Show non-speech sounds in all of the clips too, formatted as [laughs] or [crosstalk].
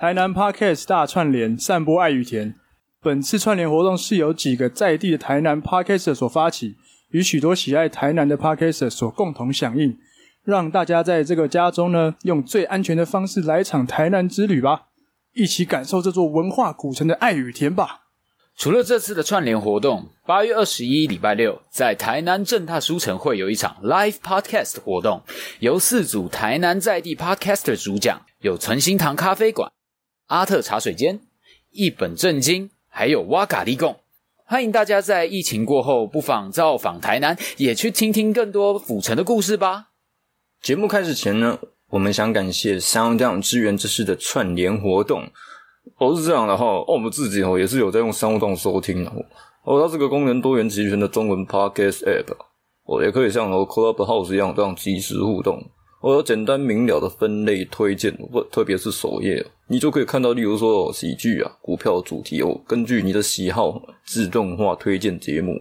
台南 Podcast 大串联，散播爱与甜。本次串联活动是由几个在地的台南 Podcaster 所发起，与许多喜爱台南的 Podcaster 所共同响应，让大家在这个家中呢，用最安全的方式来一场台南之旅吧，一起感受这座文化古城的爱与甜吧。除了这次的串联活动，八月二十一礼拜六在台南正大书城会有一场 Live Podcast 活动，由四组台南在地 Podcaster 主讲，有存心堂咖啡馆。阿特茶水间、一本正经，还有哇嘎利贡，欢迎大家在疫情过后不妨造访台南，也去听听更多府城的故事吧。节目开始前呢，我们想感谢 SoundOn 支援这次的串联活动。哦，是这样的哈，哦，我们自己哦也是有在用 SoundOn 收听的哦，它是个功能多元齐全的中文 Podcast App，哦，也可以像哦 Clubhouse 一样这样即时互动。我有简单明了的分类推荐，不，特别是首页，你就可以看到，例如说喜剧啊、股票主题哦，根据你的喜好自动化推荐节目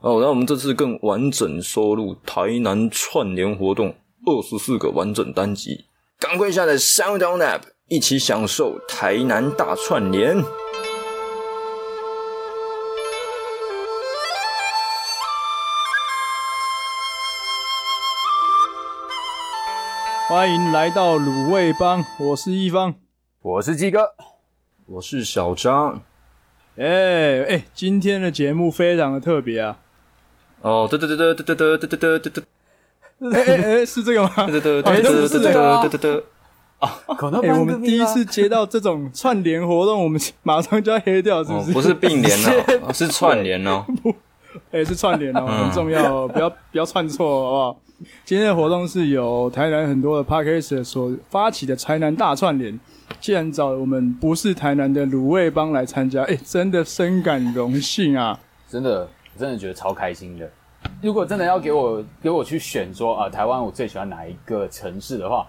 哦。然后我们这次更完整收录台南串联活动二十四个完整单集，赶快下载 SoundOn App，一起享受台南大串联。欢迎来到卤味帮，我是一方，我是鸡哥，我是小张。哎、欸、哎、欸，今天的节目非常的特别啊！哦，得得得得得得得得得得得，哎哎哎，是这个吗？嘚嘚嘚嘚嘚嘚嘚嘚嘚。啊，哎，我们第一次接到这种串联活动，我们马上就要黑掉，是不是？不是并联 [laughs] 哦，是串联哦。[laughs] 哎，是串联哦，很重要哦，[laughs] 不要不要串错，好不好？今天的活动是由台南很多的 Podcast 所发起的台南大串联。既然找我们不是台南的卤味帮来参加，哎，真的深感荣幸啊！真的，我真的觉得超开心的。如果真的要给我给我去选说啊，台湾我最喜欢哪一个城市的话，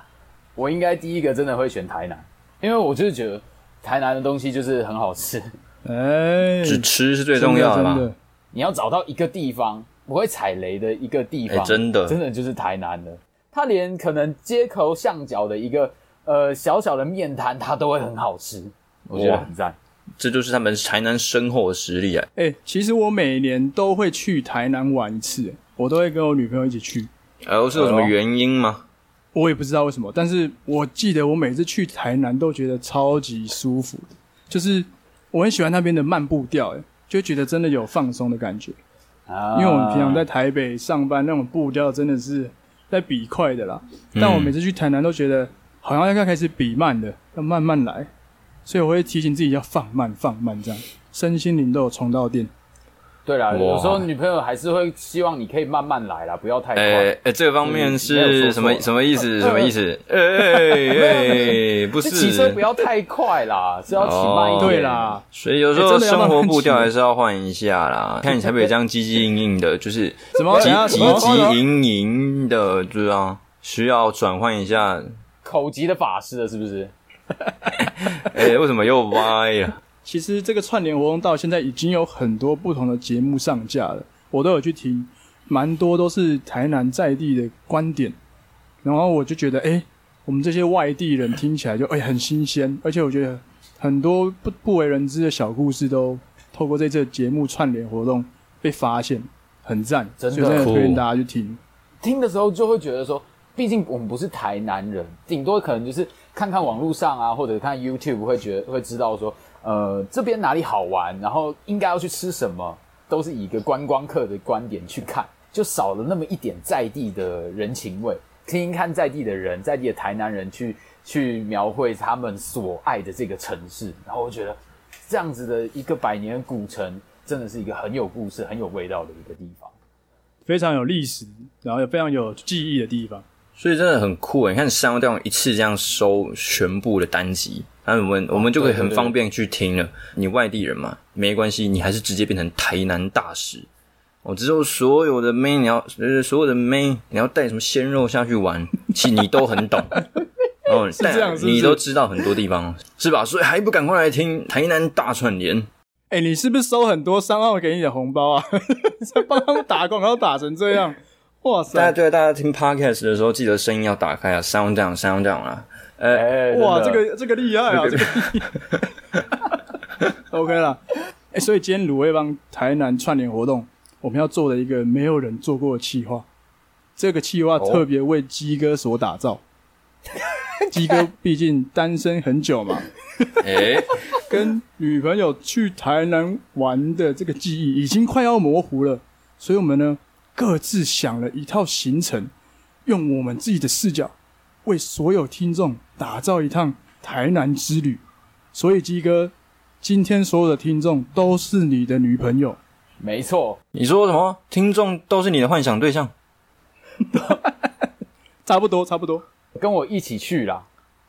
我应该第一个真的会选台南，因为我就是觉得台南的东西就是很好吃。哎，只吃是最重要的嘛。你要找到一个地方。不会踩雷的一个地方，欸、真的，真的就是台南的。它连可能街口巷角的一个呃小小的面摊，它都会很好吃，我觉得很赞。这就是他们台南深厚的实力啊！哎、欸，其实我每年都会去台南玩一次，我都会跟我女朋友一起去。然后是有什么原因吗？我也不知道为什么，但是我记得我每次去台南都觉得超级舒服，就是我很喜欢那边的漫步调，哎，就觉得真的有放松的感觉。因为我们平常在台北上班，那种步调真的是在比快的啦。嗯、但我每次去台南都觉得好像要开始比慢的，要慢慢来，所以我会提醒自己要放慢、放慢，这样身心灵都有充到电。对啦，有时候女朋友还是会希望你可以慢慢来啦，不要太快。哎、欸欸，这个方面是什么什么意思？什么意思？[laughs] [laughs] 哎哎哎，不是，骑车不要太快啦，是要骑慢一点。对啦，所以有时候生活步调还是要换一下啦。看你台北这样唧唧营营 [laughs] 的，就是什么唧唧唧营营的，对啊，需要转换一下。口疾的法师了，是不是？哎，为什么又歪了？其实这个串联活动到现在已经有很多不同的节目上架了，我都有去听，蛮多都是台南在地的观点，然后我就觉得，哎，我们这些外地人听起来就哎很新鲜，而且我觉得很多不不为人知的小故事都透过这次节目串联活动被发现，很赞，真的，真的推荐大家去听。听的时候就会觉得说，毕竟我们不是台南人，顶多可能就是看看网络上啊，或者看 YouTube 会觉得会知道说。呃，这边哪里好玩？然后应该要去吃什么？都是以一个观光客的观点去看，就少了那么一点在地的人情味。听听看在地的人，在地的台南人去去描绘他们所爱的这个城市。然后我觉得这样子的一个百年古城，真的是一个很有故事、很有味道的一个地方，非常有历史，然后也非常有记忆的地方。所以真的很酷诶，你看商这样一次这样收全部的单集。那我们我们就可以很方便去听了。你外地人嘛，没关系，你还是直接变成台南大使。我之后所有的妹，你要呃所有的妹，你要带什么鲜肉下去玩，[laughs] 其实你都很懂。哦，[laughs] 是这样是是，你都知道很多地方是吧？所以还不赶快来听台南大串联？哎、欸，你是不是收很多商号给你的红包啊？在 [laughs] 帮他们打广告打成这样，哇塞！大家对大家听 podcast 的时候，记得声音要打开啊，sound down，sound down 啊。哎、欸，哇，这个这个厉害啊，这个。[laughs] OK 了，哎、欸，所以今天卤味帮台南串联活动，我们要做的一个没有人做过的企划，这个企划特别为鸡哥所打造。鸡、哦、哥毕竟单身很久嘛，[laughs] 哎、欸，跟女朋友去台南玩的这个记忆已经快要模糊了，所以我们呢各自想了一套行程。用我们自己的视角，为所有听众打造一趟台南之旅。所以，鸡哥，今天所有的听众都是你的女朋友。没错，你说什么？听众都是你的幻想对象？[laughs] 差不多，差不多，跟我一起去啦，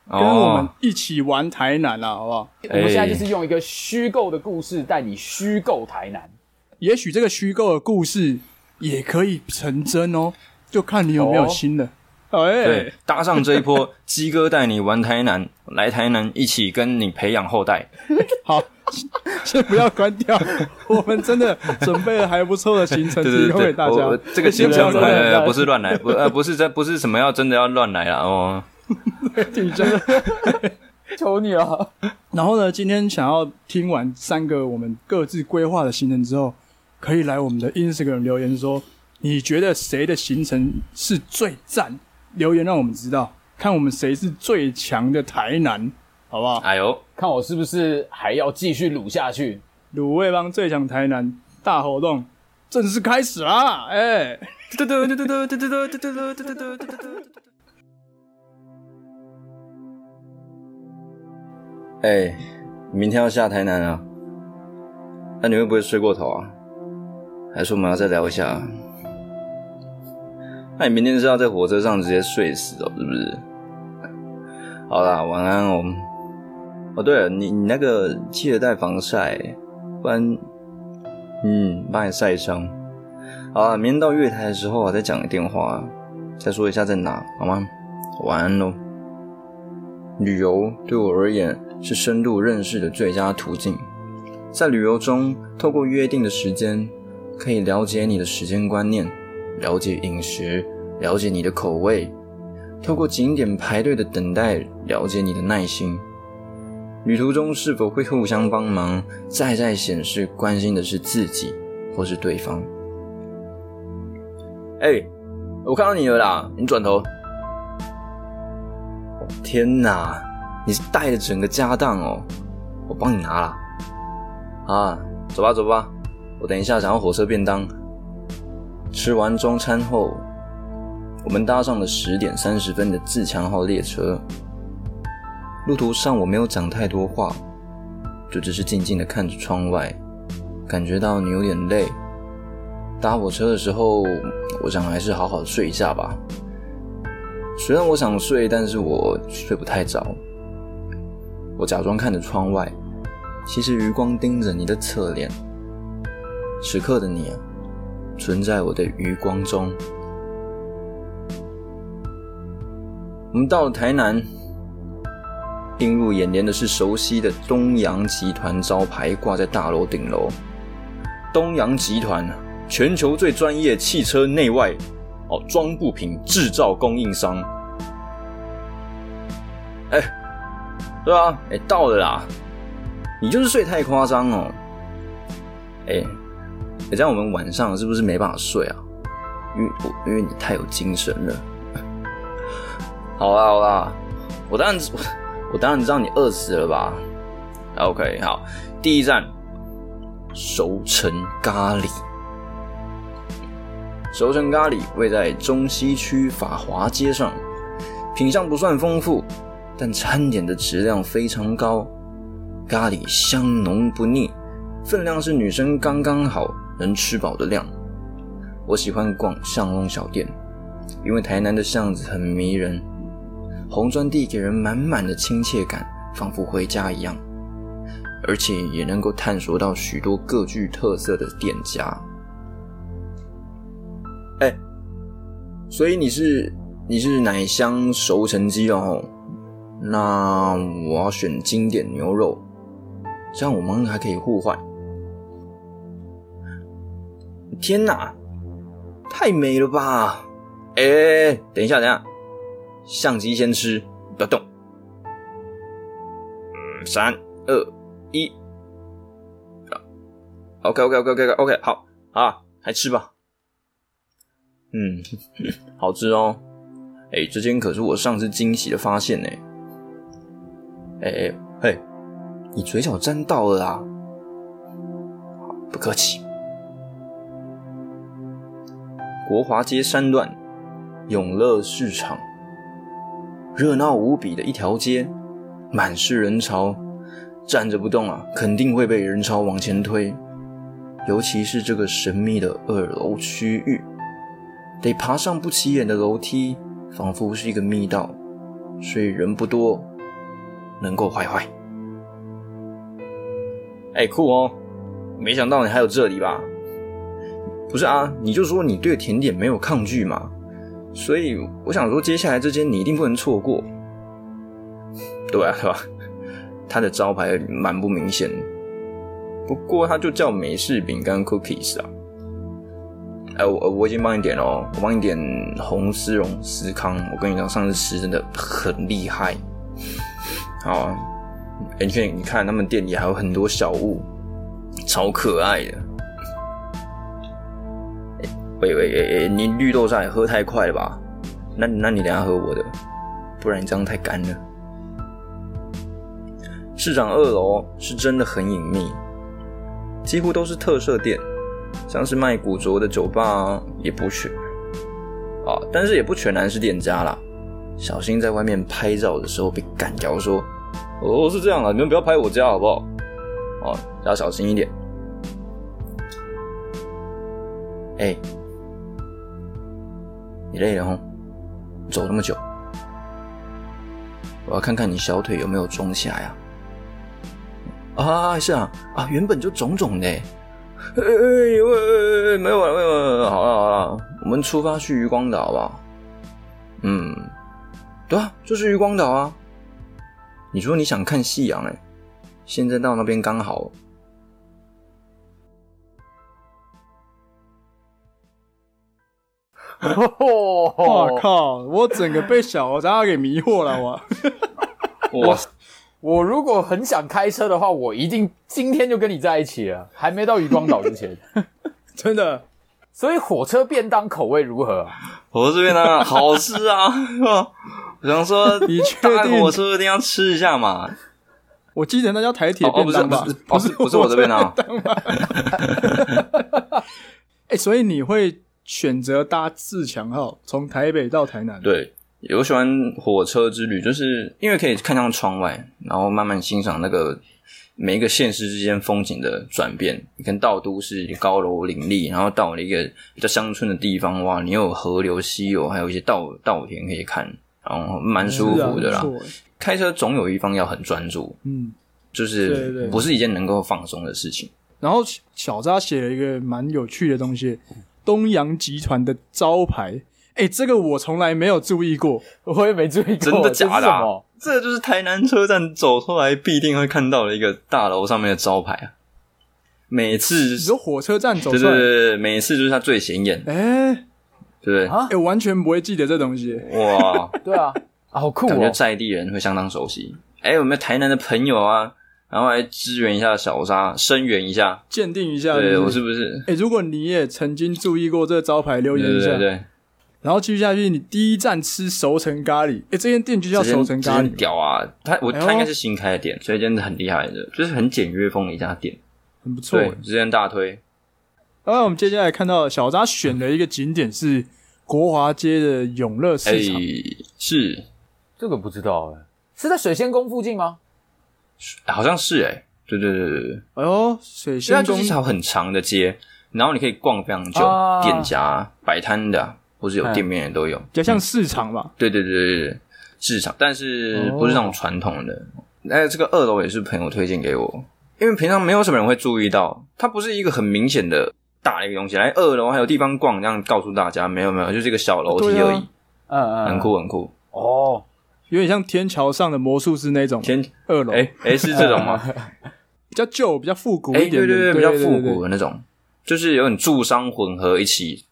跟我们一起玩台南啦，好不好？我们现在就是用一个虚构的故事带你虚构台南。也许这个虚构的故事也可以成真哦。就看你有没有心了。对，搭上这一波，鸡哥带你玩台南，来台南一起跟你培养后代。[laughs] 好，先不要关掉，我们真的准备了还不错的行程 [laughs] 提供给大家。这个行程不是乱来，不 [laughs] 呃不是这不是什么要真的要乱来啊哦。你真的，求你了。然后呢，今天想要听完三个我们各自规划的行程之后，可以来我们的 Instagram 留言说。你觉得谁的行程是最赞？留言让我们知道，看我们谁是最强的台南，好不好？哎呦，看我是不是还要继续卤下去？卤味帮最强台南大活动正式开始啦！哎，嘟嘟嘟嘟嘟嘟嘟嘟嘟嘟嘟嘟嘟嘟嘟。哎，明天要下台南啊？那你会不会睡过头啊？还是我们要再聊一下？那你明天是要在火车上直接睡死哦，是不是？好啦，晚安哦。哦，对了，你你那个记得带防晒，不然，嗯，把你晒伤。好啦，明天到月台的时候啊，再讲个电话，再说一下在哪，好吗？晚安喽。旅游对我而言是深度认识的最佳途径，在旅游中，透过约定的时间，可以了解你的时间观念。了解饮食，了解你的口味；透过景点排队的等待，了解你的耐心。旅途中是否会互相帮忙，再再显示关心的是自己或是对方。哎、我看到你了啦！你转头。天哪，你是带着整个家当哦！我帮你拿了。啊，走吧走吧，我等一下想要火车便当。吃完中餐后，我们搭上了十点三十分的自强号列车。路途上我没有讲太多话，就只是静静的看着窗外，感觉到你有点累。搭火车的时候，我想还是好好睡一下吧。虽然我想睡，但是我睡不太着。我假装看着窗外，其实余光盯着你的侧脸。此刻的你。存在我的余光中。我们到了台南，映入眼帘的是熟悉的东洋集团招牌挂在大楼顶楼。东洋集团，全球最专业汽车内外哦装部品制造供应商。哎，对啊，哎，到了啦！你就是睡太夸张哦。哎。这样，我们晚上是不是没办法睡啊？因为因为你太有精神了。好啦好啦，我当然我，我当然知道你饿死了吧？OK，好，第一站，熟成咖喱。熟成咖喱位在中西区法华街上，品相不算丰富，但餐点的质量非常高，咖喱香浓不腻，分量是女生刚刚好。能吃饱的量。我喜欢逛巷弄小店，因为台南的巷子很迷人，红砖地给人满满的亲切感，仿佛回家一样。而且也能够探索到许多各具特色的店家。哎，所以你是你是奶香熟成鸡哦？那我要选经典牛肉，这样我们还可以互换。天哪，太美了吧！哎，等一下，等一下，相机先吃，不要动。三二一。OK，OK，OK，OK，OK，好啊，来吃吧。嗯，[laughs] 好吃哦。哎，这间可是我上次惊喜的发现呢。哎哎嘿，你嘴角沾到了啊！不客气。国华街三段永乐市场，热闹无比的一条街，满是人潮，站着不动啊，肯定会被人潮往前推。尤其是这个神秘的二楼区域，得爬上不起眼的楼梯，仿佛是一个密道，所以人不多，能够坏坏。哎，酷哦！没想到你还有这里吧？不是啊，你就说你对甜点没有抗拒嘛，所以我想说，接下来这间你一定不能错过。对啊，对吧？它的招牌蛮不明显，不过它就叫美式饼干 cookies 啊。哎，我我已经帮你点了，我帮你点红丝绒司康。我跟你讲，上次吃真的很厉害。好啊，哎，你看，你看，他们店里还有很多小物，超可爱的。喂喂喂喂，你绿豆沙也喝太快了吧？那那你等下喝我的，不然你这样太干了。市场二楼是真的很隐秘，几乎都是特色店，像是卖古着的酒吧也不全啊，但是也不全然是店家啦，小心在外面拍照的时候被干掉。说哦，是这样啊，你们不要拍我家好不好？哦，要小心一点。哎。你累了吼？走那么久，我要看看你小腿有没有肿起来啊！啊，是啊，啊，原本就肿肿的。哎哎哎，没有了，没有了，好了好了，我们出发去渔光岛吧。嗯，对啊，就是渔光岛啊。你说你想看夕阳哎，现在到那边刚好。我、哦、靠！我整个被小张给迷惑了，我我我如果很想开车的话，我一定今天就跟你在一起了，还没到渔光岛之前，[laughs] 真的。所以火车便当口味如何？火车便当 [laughs] 好吃啊！我想说，你确定火车一定要吃一下嘛？我记得那叫台铁便当吧？不是不是我这边啊。[laughs] 哎，所以你会。选择搭自强号从台北到台南。对，我喜欢火车之旅，就是因为可以看向窗外，然后慢慢欣赏那个每一个县市之间风景的转变。你看到都市高楼林立，然后到了一个比较乡村的地方，哇，你有河流、溪流，还有一些稻稻田可以看，然后蛮舒服的啦。嗯啊、开车总有一方要很专注，嗯，就是不是一件能够放松的事情。然后小扎写了一个蛮有趣的东西。东洋集团的招牌，哎、欸，这个我从来没有注意过，我也没注意过，真的假的、啊？这个就是台南车站走出来必定会看到的一个大楼上面的招牌啊！每次，你说火车站走出来，对对对，每次就是它最显眼，哎、欸，对不对？哎、欸，完全不会记得这东西，哇，对啊，啊，好酷、哦，感觉在地人会相当熟悉。哎、欸，有没有台南的朋友啊？然后来支援一下小沙，声援一下，鉴定一下是是，对我是不是？哎，如果你也曾经注意过这个招牌，留言一下。对，对，对。然后继续下去，你第一站吃熟成咖喱。哎，这间店就叫熟成咖喱，屌啊！他我他应该是新开的店，所以真的很厉害的，就是很简约风的一家店，很不错。对，之前大推。然后我们接下来看到小扎选的一个景点是国华街的永乐市场，是这个不知道哎，是在水仙宫附近吗？好像是哎、欸，对对对对对。哎呦，水仙宫就是一条很长的街，然后你可以逛非常久，啊、店家摆摊的，或是有店面的都有，比较像市场吧、嗯。对对对对对，市场，但是不是那种传统的。哎、哦，这个二楼也是朋友推荐给我，因为平常没有什么人会注意到，它不是一个很明显的大的一个东西。来二楼还有地方逛，这样告诉大家，没有没有，就是一个小楼梯而已。嗯嗯、啊，很酷很酷哦。有点像天桥上的魔术师那种天二楼，哎哎，是这种吗？[laughs] 比较旧、比较复古一点的，对对对，比较复古的那种，就是有点住商混合一起。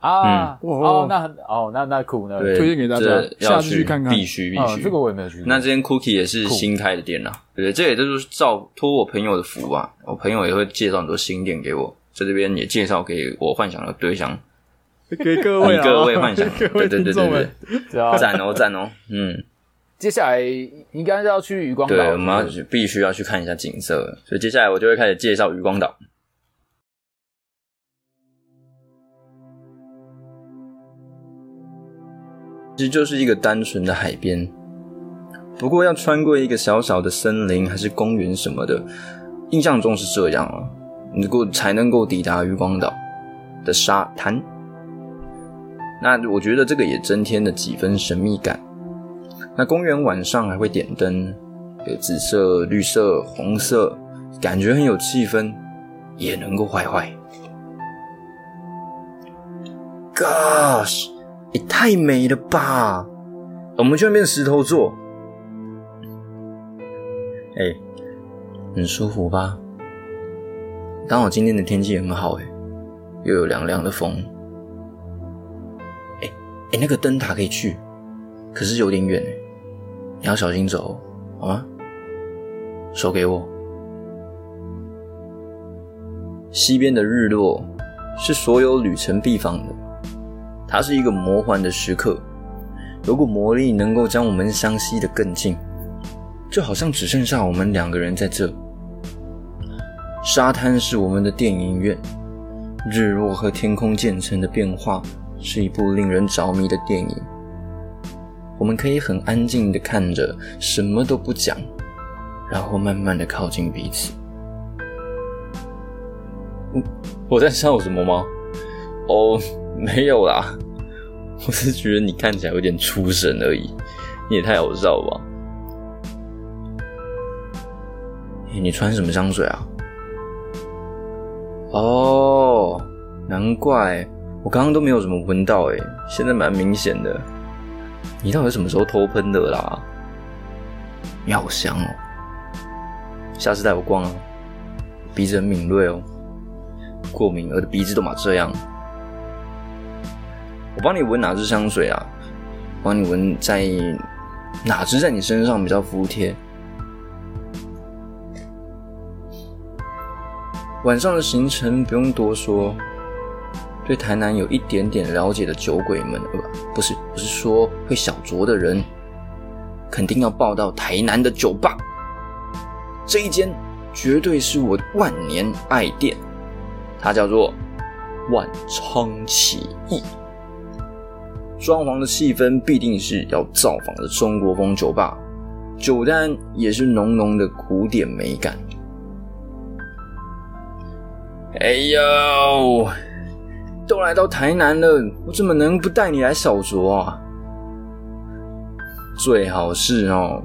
啊，哦，那很哦，那那酷呢？推荐给大家，下次去看看，必须必须。这个我也没有去过。那这间 Cookie 也是新开的店呐，对，这也就是照托我朋友的福啊，我朋友也会介绍很多新店给我，在这边也介绍给我幻想的对象，给各位各位幻想，[laughs] 对对对对对，赞哦赞哦，嗯。接下来应该是要去渔光岛，对，我们要必须要去看一下景色，所以接下来我就会开始介绍渔光岛。其实就是一个单纯的海边，不过要穿过一个小小的森林还是公园什么的，印象中是这样啊，你够才能够抵达渔光岛的沙滩。那我觉得这个也增添了几分神秘感。那公园晚上还会点灯，有紫色、绿色、红色，感觉很有气氛，也能够坏坏。Gosh！也太美了吧！我们去那边石头坐，哎、很舒服吧？刚好今天的天气很好，哎，又有凉凉的风。哎、欸、哎、那个灯塔可以去，可是有点远，哎，你要小心走，好吗？手给我。西边的日落是所有旅程必访的。它是一个魔幻的时刻，如果魔力能够将我们相吸得更近，就好像只剩下我们两个人在这。沙滩是我们的电影院，日落和天空渐层的变化是一部令人着迷的电影。我们可以很安静的看着，什么都不讲，然后慢慢的靠近彼此。我我在笑什么吗？哦、oh。没有啦，我是觉得你看起来有点出神而已，你也太好笑了吧？你穿什么香水啊？哦，难怪我刚刚都没有怎么闻到诶，现在蛮明显的。你到底什么时候偷喷的啦？你好香哦，下次带我逛啊，鼻子很敏锐哦，过敏我的鼻子都嘛这样。我帮你闻哪支香水啊？帮你闻在哪支在你身上比较服帖？晚上的行程不用多说，对台南有一点点了解的酒鬼们，呃，不是，不是说会小酌的人，肯定要报到台南的酒吧。这一间绝对是我的万年爱店，它叫做万昌起义。装潢的气氛必定是要造访的中国风酒吧，酒单也是浓浓的古典美感。哎呦，都来到台南了，我怎么能不带你来小酌啊？最好是哦，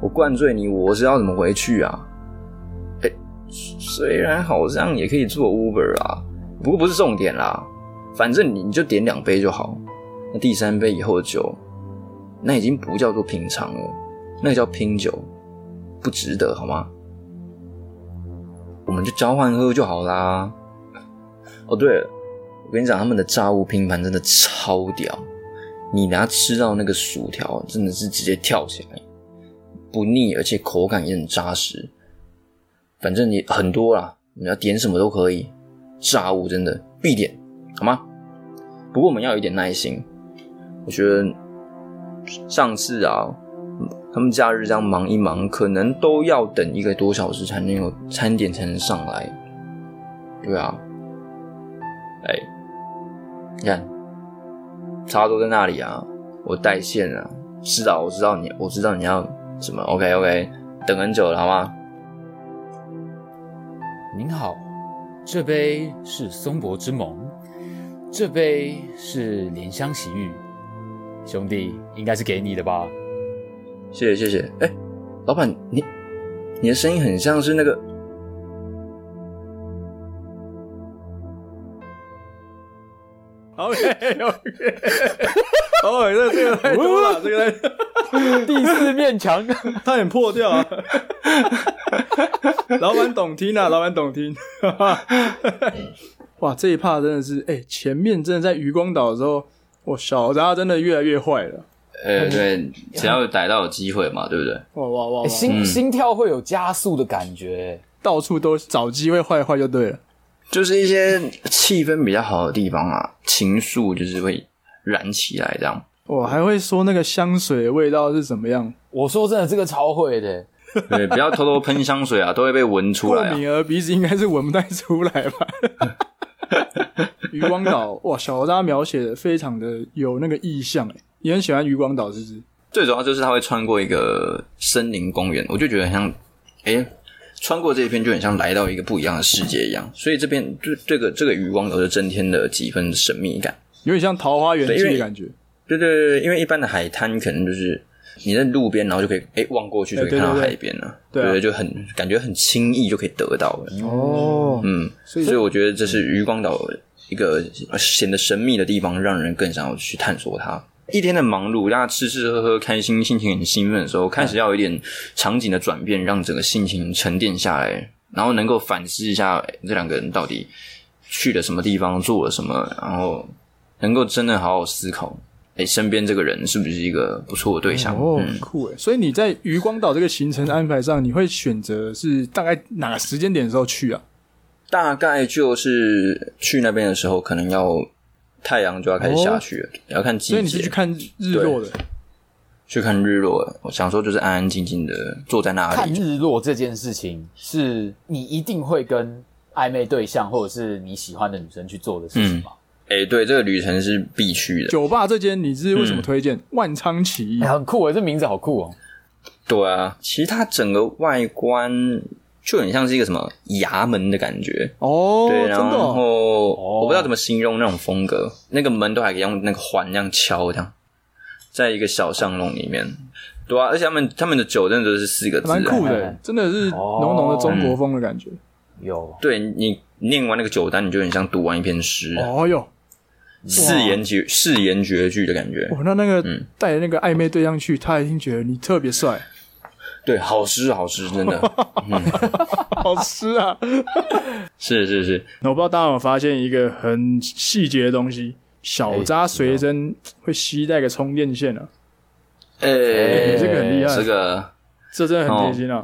我灌醉你，我是要怎么回去啊？哎，虽然好像也可以做 Uber 啊，不过不是重点啦，反正你你就点两杯就好。那第三杯以后的酒，那已经不叫做品尝了，那叫拼酒，不值得好吗？我们就交换喝就好啦。哦，对了，我跟你讲，他们的炸物拼盘真的超屌，你拿吃到那个薯条，真的是直接跳起来，不腻，而且口感也很扎实。反正你很多啦，你要点什么都可以，炸物真的必点，好吗？不过我们要有一点耐心。我觉得上次啊，他们假日这样忙一忙，可能都要等一个多小时才能有餐点才能上来。对啊，哎，你看，插座在那里啊，我带线啊，是啊，我知道你，我知道你要什么。OK OK，等很久了，好吗？您好，这杯是松柏之盟，这杯是莲香洗浴。兄弟，应该是给你的吧？谢谢谢谢。哎，老板，你你的声音很像是那个。OK OK。哦，这这个太多了，这个太第四面墙 [laughs] 差点破掉啊！[laughs] 老板懂听啊，老板懂听。[laughs] 哇，这一趴真的是，哎、欸，前面真的在渔光岛的时候，我，小扎真的越来越坏了。呃，对，只要逮到有机会嘛，对不对？哇哇哇，哇，心心跳会有加速的感觉，到处都找机会坏坏就对了。就是一些气氛比较好的地方啊，情愫就是会燃起来这样。我还会说那个香水的味道是怎么样？我说真的，这个超会的。对，不要偷偷喷香水啊，都会被闻出来啊。过敏儿鼻子应该是闻不太出来吧？渔光岛哇，小扎描写的非常的有那个意象哎，你很喜欢渔光岛是不是？最主要就是他会穿过一个森林公园，我就觉得很像，诶穿过这一片就很像来到一个不一样的世界一样。所以这边就这个这个渔光岛就增添了几分神秘感，有点像桃花源记的感觉。对对对，因为一般的海滩可能就是你在路边，然后就可以诶望过去就可以看到海边了，对，对，对，对，对，对，就很感觉很轻易就可以得到了。哦，嗯，所以所以我觉得这是渔光岛一个显得神秘的地方，让人更想要去探索它。一天的忙碌，大家吃吃喝喝，开心，心情很兴奋的时候，开始要有一点场景的转变，让整个心情沉淀下来，然后能够反思一下这两个人到底去了什么地方，做了什么，然后能够真的好好思考。哎，身边这个人是不是一个不错的对象？哦，很酷诶！所以你在渔光岛这个行程安排上，你会选择是大概哪个时间点的时候去啊？大概就是去那边的时候，可能要太阳就要开始下去了，哦、要看季节。所以你是去看日落的？去看日落，我想说就是安安静静的坐在那里看日落这件事情，是你一定会跟暧昧对象或者是你喜欢的女生去做的事情吗？嗯哎、欸，对，这个旅程是必须的。酒吧这间你是为什么推荐？嗯、万昌起义、欸，很酷诶，这名字好酷哦。对啊，其实它整个外观就很像是一个什么衙门的感觉哦。对，然后、哦、我不知道怎么形容那种风格，那个门都还可以用那个环这样敲，这样，在一个小巷弄里面。对啊，而且他们他们的酒真的都是四个字，蛮酷的，欸，真的是浓浓的中国风的感觉。嗯、有，对你念完那个酒单，你就很像读完一篇诗。哦哟。誓言绝誓言绝句的感觉。哦，那那个带那个暧昧对象去，嗯、他一定觉得你特别帅。对，好诗好诗，真的，[laughs] 嗯、好诗啊！[laughs] 是是是。那我不知道大家有没有发现一个很细节的东西，小扎随身会携带个充电线啊。哎、欸欸，这个很厉害，这个这真的很贴心啊。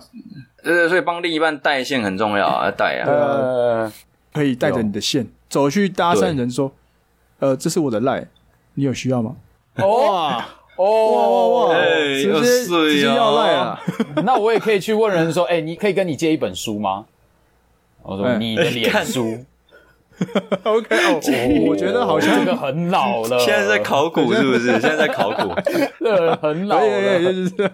对对，所以帮另一半带线很重要啊，带啊。呃，可以带着你的线走去搭讪人说。呃，这是我的赖，你有需要吗？哇哦哇哇哇！欸、直接直接要赖啊！[laughs] 那我也可以去问人说，哎、欸，你可以跟你借一本书吗？我说、欸、你的脸书。[laughs] OK，哦，[laughs] 我觉得好像这个很老了。现在在考古是不是？现在在考古，这很老了。对对对，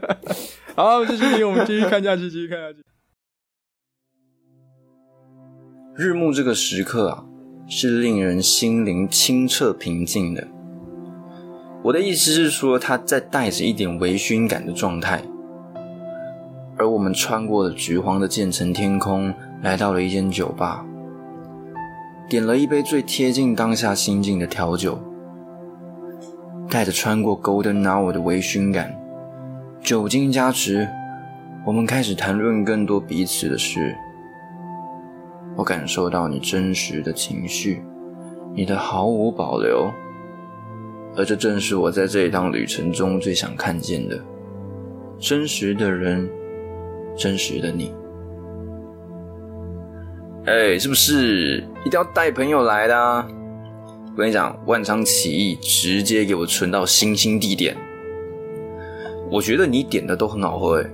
好，继续，我们继续看下去，继续看下去。日暮这个时刻啊。是令人心灵清澈平静的。我的意思是说，它在带着一点微醺感的状态。而我们穿过了橘黄的渐层天空，来到了一间酒吧，点了一杯最贴近当下心境的调酒，带着穿过 Golden Hour 的微醺感，酒精加持，我们开始谈论更多彼此的事。我感受到你真实的情绪，你的毫无保留，而这正是我在这一趟旅程中最想看见的：真实的人，真实的你。哎，是不是一定要带朋友来的啊？我跟你讲，万昌起义直接给我存到星星地点。我觉得你点的都很好喝，哎，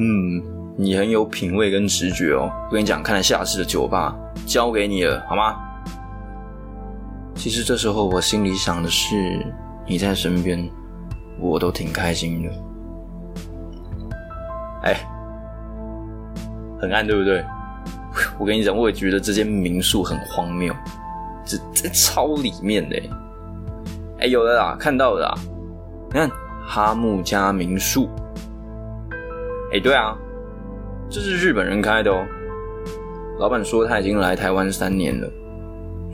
嗯。你很有品味跟直觉哦，我跟你讲，看来下次的酒吧交给你了，好吗？其实这时候我心里想的是，你在身边，我都挺开心的。哎，很暗，对不对？我跟你讲，我也觉得这间民宿很荒谬，这这超里面的。哎，有的啦，看到的啦，你看哈木家民宿。哎，对啊。这是日本人开的哦，老板说他已经来台湾三年了，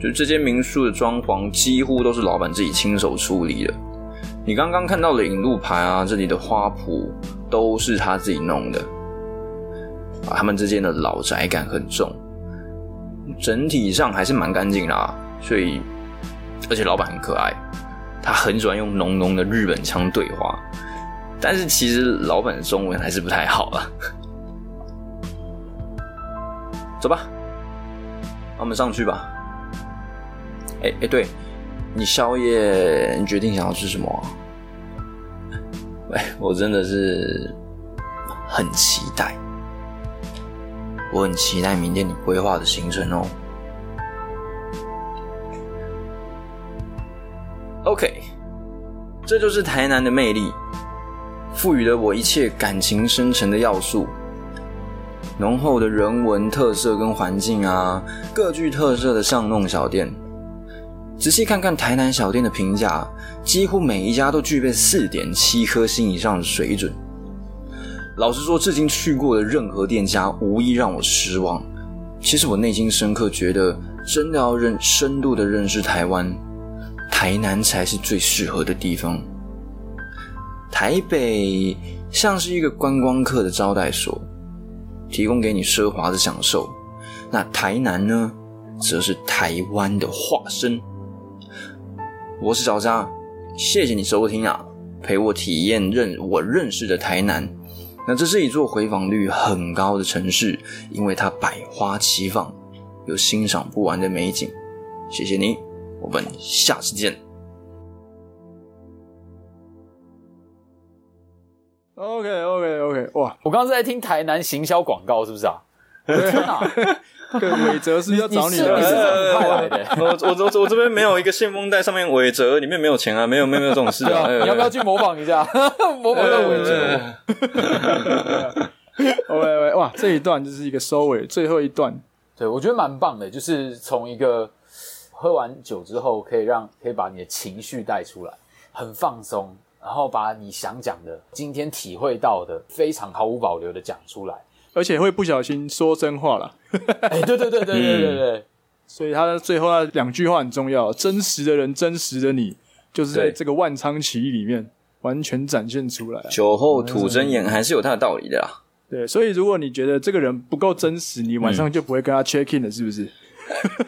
就这间民宿的装潢几乎都是老板自己亲手处理的。你刚刚看到的引路牌啊，这里的花圃都是他自己弄的。啊，他们之间的老宅感很重，整体上还是蛮干净啦。所以，而且老板很可爱，他很喜欢用浓浓的日本腔对话。但是其实老板的中文还是不太好啊。[laughs] 走吧，我们上去吧。哎、哎、对，你宵夜你决定想要吃什么、啊？喂，[laughs] 我真的是很期待，我很期待明天你规划的行程哦。OK，这就是台南的魅力，赋予了我一切感情生成的要素。浓厚的人文特色跟环境啊，各具特色的巷弄小店。仔细看看台南小店的评价，几乎每一家都具备四点七颗星以上的水准。老实说，至今去过的任何店家，无一让我失望。其实我内心深刻觉得，真的要认深度的认识台湾，台南才是最适合的地方。台北像是一个观光客的招待所。提供给你奢华的享受，那台南呢，则是台湾的化身。我是小张，谢谢你收听啊，陪我体验认我认识的台南。那这是一座回访率很高的城市，因为它百花齐放，有欣赏不完的美景。谢谢你，我们下次见。OK OK OK，哇！我刚刚是在听台南行销广告，是不是啊？[laughs] 天哪！[laughs] 韦哲是要找你的，你是派来的。我我我我这边没有一个信封袋，上面韦哲，里面没有钱啊，没有没有没有这种事啊。你要不要去模仿一下？[laughs] 模仿到韦哲。[laughs] OK OK，哇！这一段就是一个收尾，最后一段，对我觉得蛮棒的，就是从一个喝完酒之后，可以让可以把你的情绪带出来，很放松。然后把你想讲的、今天体会到的，非常毫无保留的讲出来，而且会不小心说真话了。哎，对对对对对对对，嗯、所以他最后那两句话很重要：真实的人，真实的你，就是在这个万昌起义里面完全展现出来。酒后吐真言还是有他的道理的啦。对，所以如果你觉得这个人不够真实，你晚上就不会跟他 check in 了，是不是？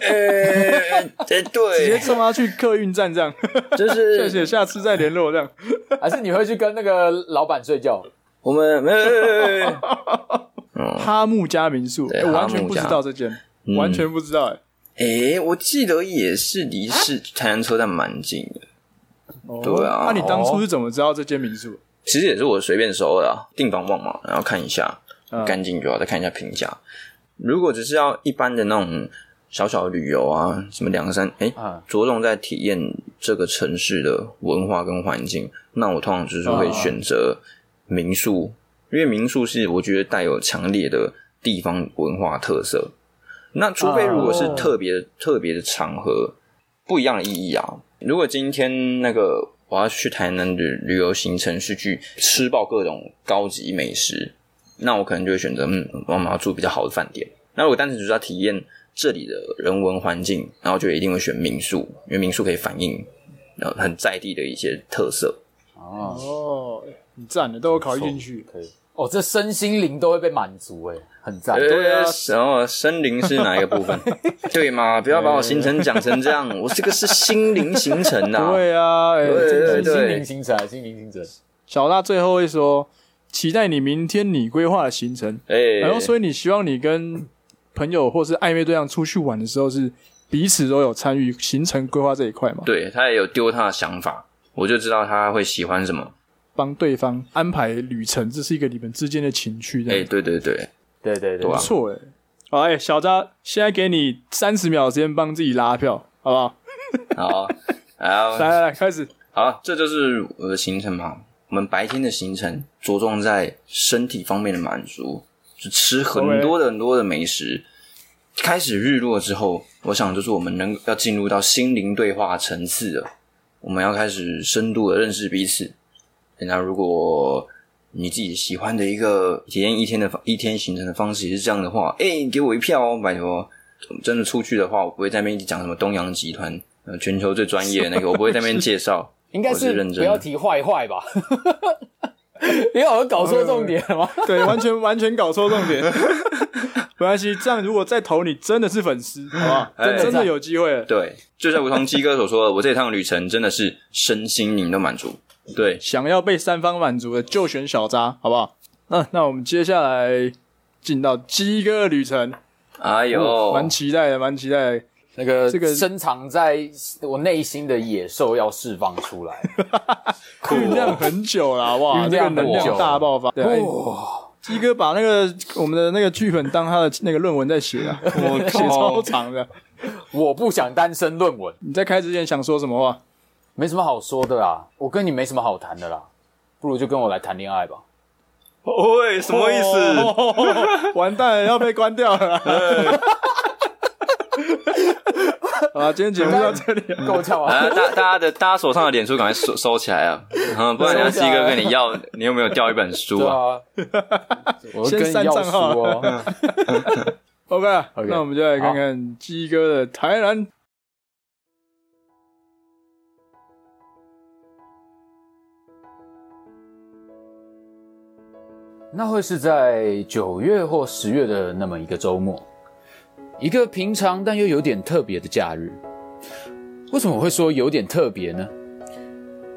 呃，[laughs] 对，直接送他去客运站这样，就是 [laughs] 谢谢，下次再联络这样，还是你会去跟那个老板睡觉？我们没有，[laughs] 哈木家民宿，我完全不知道这间，完全不知道哎。哎，我记得也是离市台南车站蛮近的。对啊，那你当初是怎么知道这间民宿？其实也是我随便搜的，订房网嘛，然后看一下，干净就好，再看一下评价。如果只是要一般的那种。小小的旅游啊，什么两三哎，着重在体验这个城市的文化跟环境，那我通常就是会选择民宿，因为民宿是我觉得带有强烈的地方文化特色。那除非如果是特别特别的场合，不一样的意义啊。如果今天那个我要去台南旅旅游行程是去吃爆各种高级美食，那我可能就会选择嗯，我们要住比较好的饭店。那如果单纯只是要体验。这里的人文环境，然后就一定会选民宿，因为民宿可以反映呃很在地的一些特色。哦，你赞的，都有考虑进去，可以。哦，这身心灵都会被满足，诶很赞。对啊，然后身灵是哪一个部分？[laughs] 对嘛？不要把我行程讲成这样，我这个是心灵行程呐。[laughs] 对啊，哎，对对对，心灵行程，心灵行程。小大最后会说，期待你明天你规划的行程。哎，然后所以你希望你跟。朋友或是暧昧对象出去玩的时候，是彼此都有参与行程规划这一块嘛？对，他也有丢他的想法，我就知道他会喜欢什么，帮对方安排旅程，这是一个你们之间的情趣。哎、欸，对对对，对对对，不错哎。好，哎，小扎，现在给你三十秒时间帮自己拉票，好不好？[laughs] 好，好，[laughs] 来来来，开始。好，这就是我的行程嘛。我们白天的行程着重在身体方面的满足。就吃很多的很多的美食，Okay. 开始日落之后，我想就是我们能要进入到心灵对话层次了。我们要开始深度的认识彼此。那如果你自己喜欢的一个体验一天的一天行程的方式也是这样的话，哎、欸，给我一票哦，拜托！真的出去的话，我不会在那边讲什么东洋集团，呃，全球最专业的那个，我不会在那边介绍。[laughs] 应该是认真，不要提坏坏吧。你好像搞错重点了吗？对，完全完全搞错重点。[laughs] 没关系，这样如果再投你，真的是粉丝，好不好？真的真的有机会了。对，就像如同鸡哥所说的，我这趟旅程真的是身心灵都满足。对，想要被三方满足的，就选小扎，好不好？嗯，那我们接下来进到鸡哥旅程。哎呦，蛮期待的，蛮期待的。那个这个深藏在我内心的野兽要释放出来，[laughs] 酝酿很久了，哇，这个能量大爆发。对，鸡哥把那个我们的那个剧本当他的那个论文在写啊，[laughs] 我写超长的。我不想单身论文。你在开之前想说什么话？没什么好说的啦，我跟你没什么好谈的啦，不如就跟我来谈恋爱吧。喂，什么意思？完蛋了，要被关掉了。[laughs] 啊，今天节目到这里，够 [laughs] 呛啊！大大家的大家手上的脸书赶快收收起来啊！嗯，不然人家鸡哥跟你要，你有没有掉一本书啊？我先删账号哦。[laughs] OK，那我们就来看看鸡哥的台南。那会是在九月或十月的那么一个周末。一个平常但又有点特别的假日，为什么会说有点特别呢？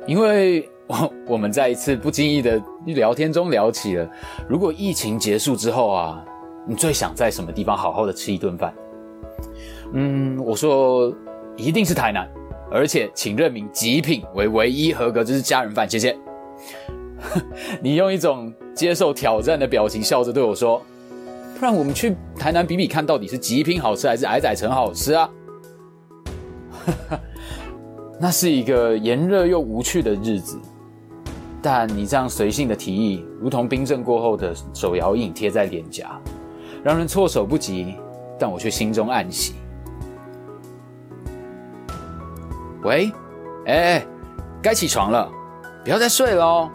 因为我我们在一次不经意的聊天中聊起了，如果疫情结束之后啊，你最想在什么地方好好的吃一顿饭？嗯，我说一定是台南，而且请认明极品为唯一合格就是家人饭，谢谢。[laughs] 你用一种接受挑战的表情笑着对我说。不然我们去台南比比看，到底是极品好吃还是矮仔城好吃啊？[laughs] 那是一个炎热又无趣的日子，但你这样随性的提议，如同冰镇过后的手摇印贴在脸颊，让人措手不及。但我却心中暗喜。喂，哎，该起床了，不要再睡了哦。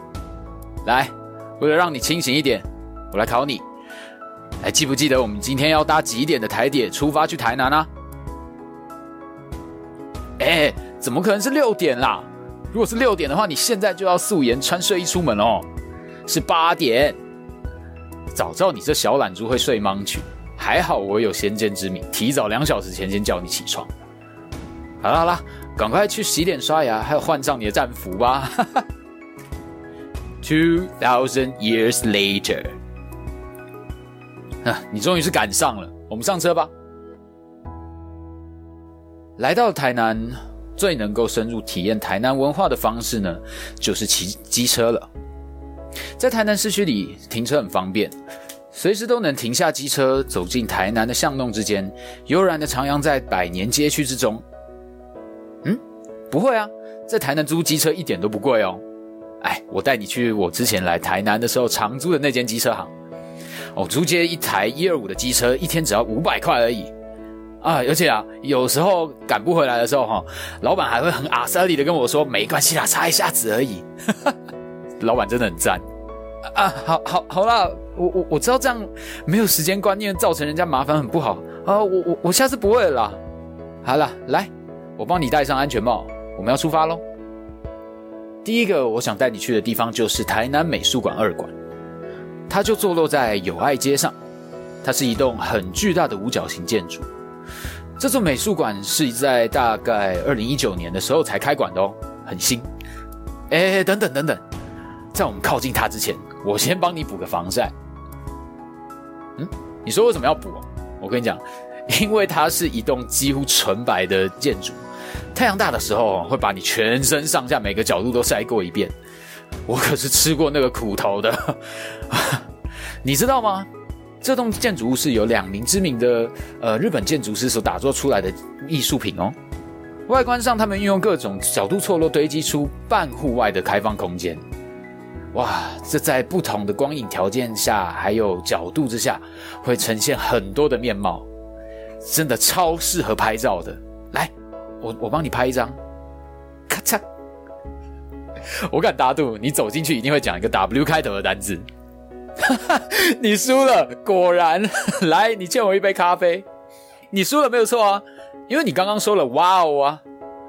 来，为了让你清醒一点，我来考你。还记不记得我们今天要搭几点的台铁出发去台南呢？哎，怎么可能是六点啦？如果是六点的话，你现在就要素颜穿睡衣出门哦。是八点。早知道你这小懒猪会睡盲去，还好我有先见之明，提早两小时前先叫你起床。好了好了，赶快去洗脸刷牙，还有换上你的战服吧。Two thousand years later. 啊，你终于是赶上了，我们上车吧。来到台南，最能够深入体验台南文化的方式呢，就是骑机车了。在台南市区里停车很方便，随时都能停下机车，走进台南的巷弄之间，悠然的徜徉在百年街区之中。嗯，不会啊，在台南租机车一点都不贵哦。哎，我带你去我之前来台南的时候常租的那间机车行。哦，租借一台一二五的机车，一天只要五百块而已啊！而且啊，有时候赶不回来的时候，哈，老板还会很阿莎力的跟我说：“没关系啦，擦一下子而已。[laughs] ”老板真的很赞啊！好好好啦，我我我知道这样没有时间观念，造成人家麻烦很不好啊！我我我下次不会了。好了，来，我帮你戴上安全帽，我们要出发喽。第一个我想带你去的地方就是台南美术馆二馆。它就坐落在友爱街上，它是一栋很巨大的五角形建筑。这座美术馆是在大概二零一九年的时候才开馆的哦，很新。哎，等等等等，在我们靠近它之前，我先帮你补个防晒。嗯，你说为什么要补啊？我跟你讲，因为它是一栋几乎纯白的建筑，太阳大的时候会把你全身上下每个角度都晒过一遍。我可是吃过那个苦头的，[laughs] 你知道吗？这栋建筑物是由两名知名的呃日本建筑师所打造出来的艺术品哦。外观上，他们运用各种角度错落堆积出半户外的开放空间。哇，这在不同的光影条件下，还有角度之下，会呈现很多的面貌，真的超适合拍照的。来，我我帮你拍一张，咔嚓。我敢打赌，你走进去一定会讲一个 W 开头的单字。[laughs] 你输了，果然。来，你欠我一杯咖啡。你输了没有错啊，因为你刚刚说了哇哦啊，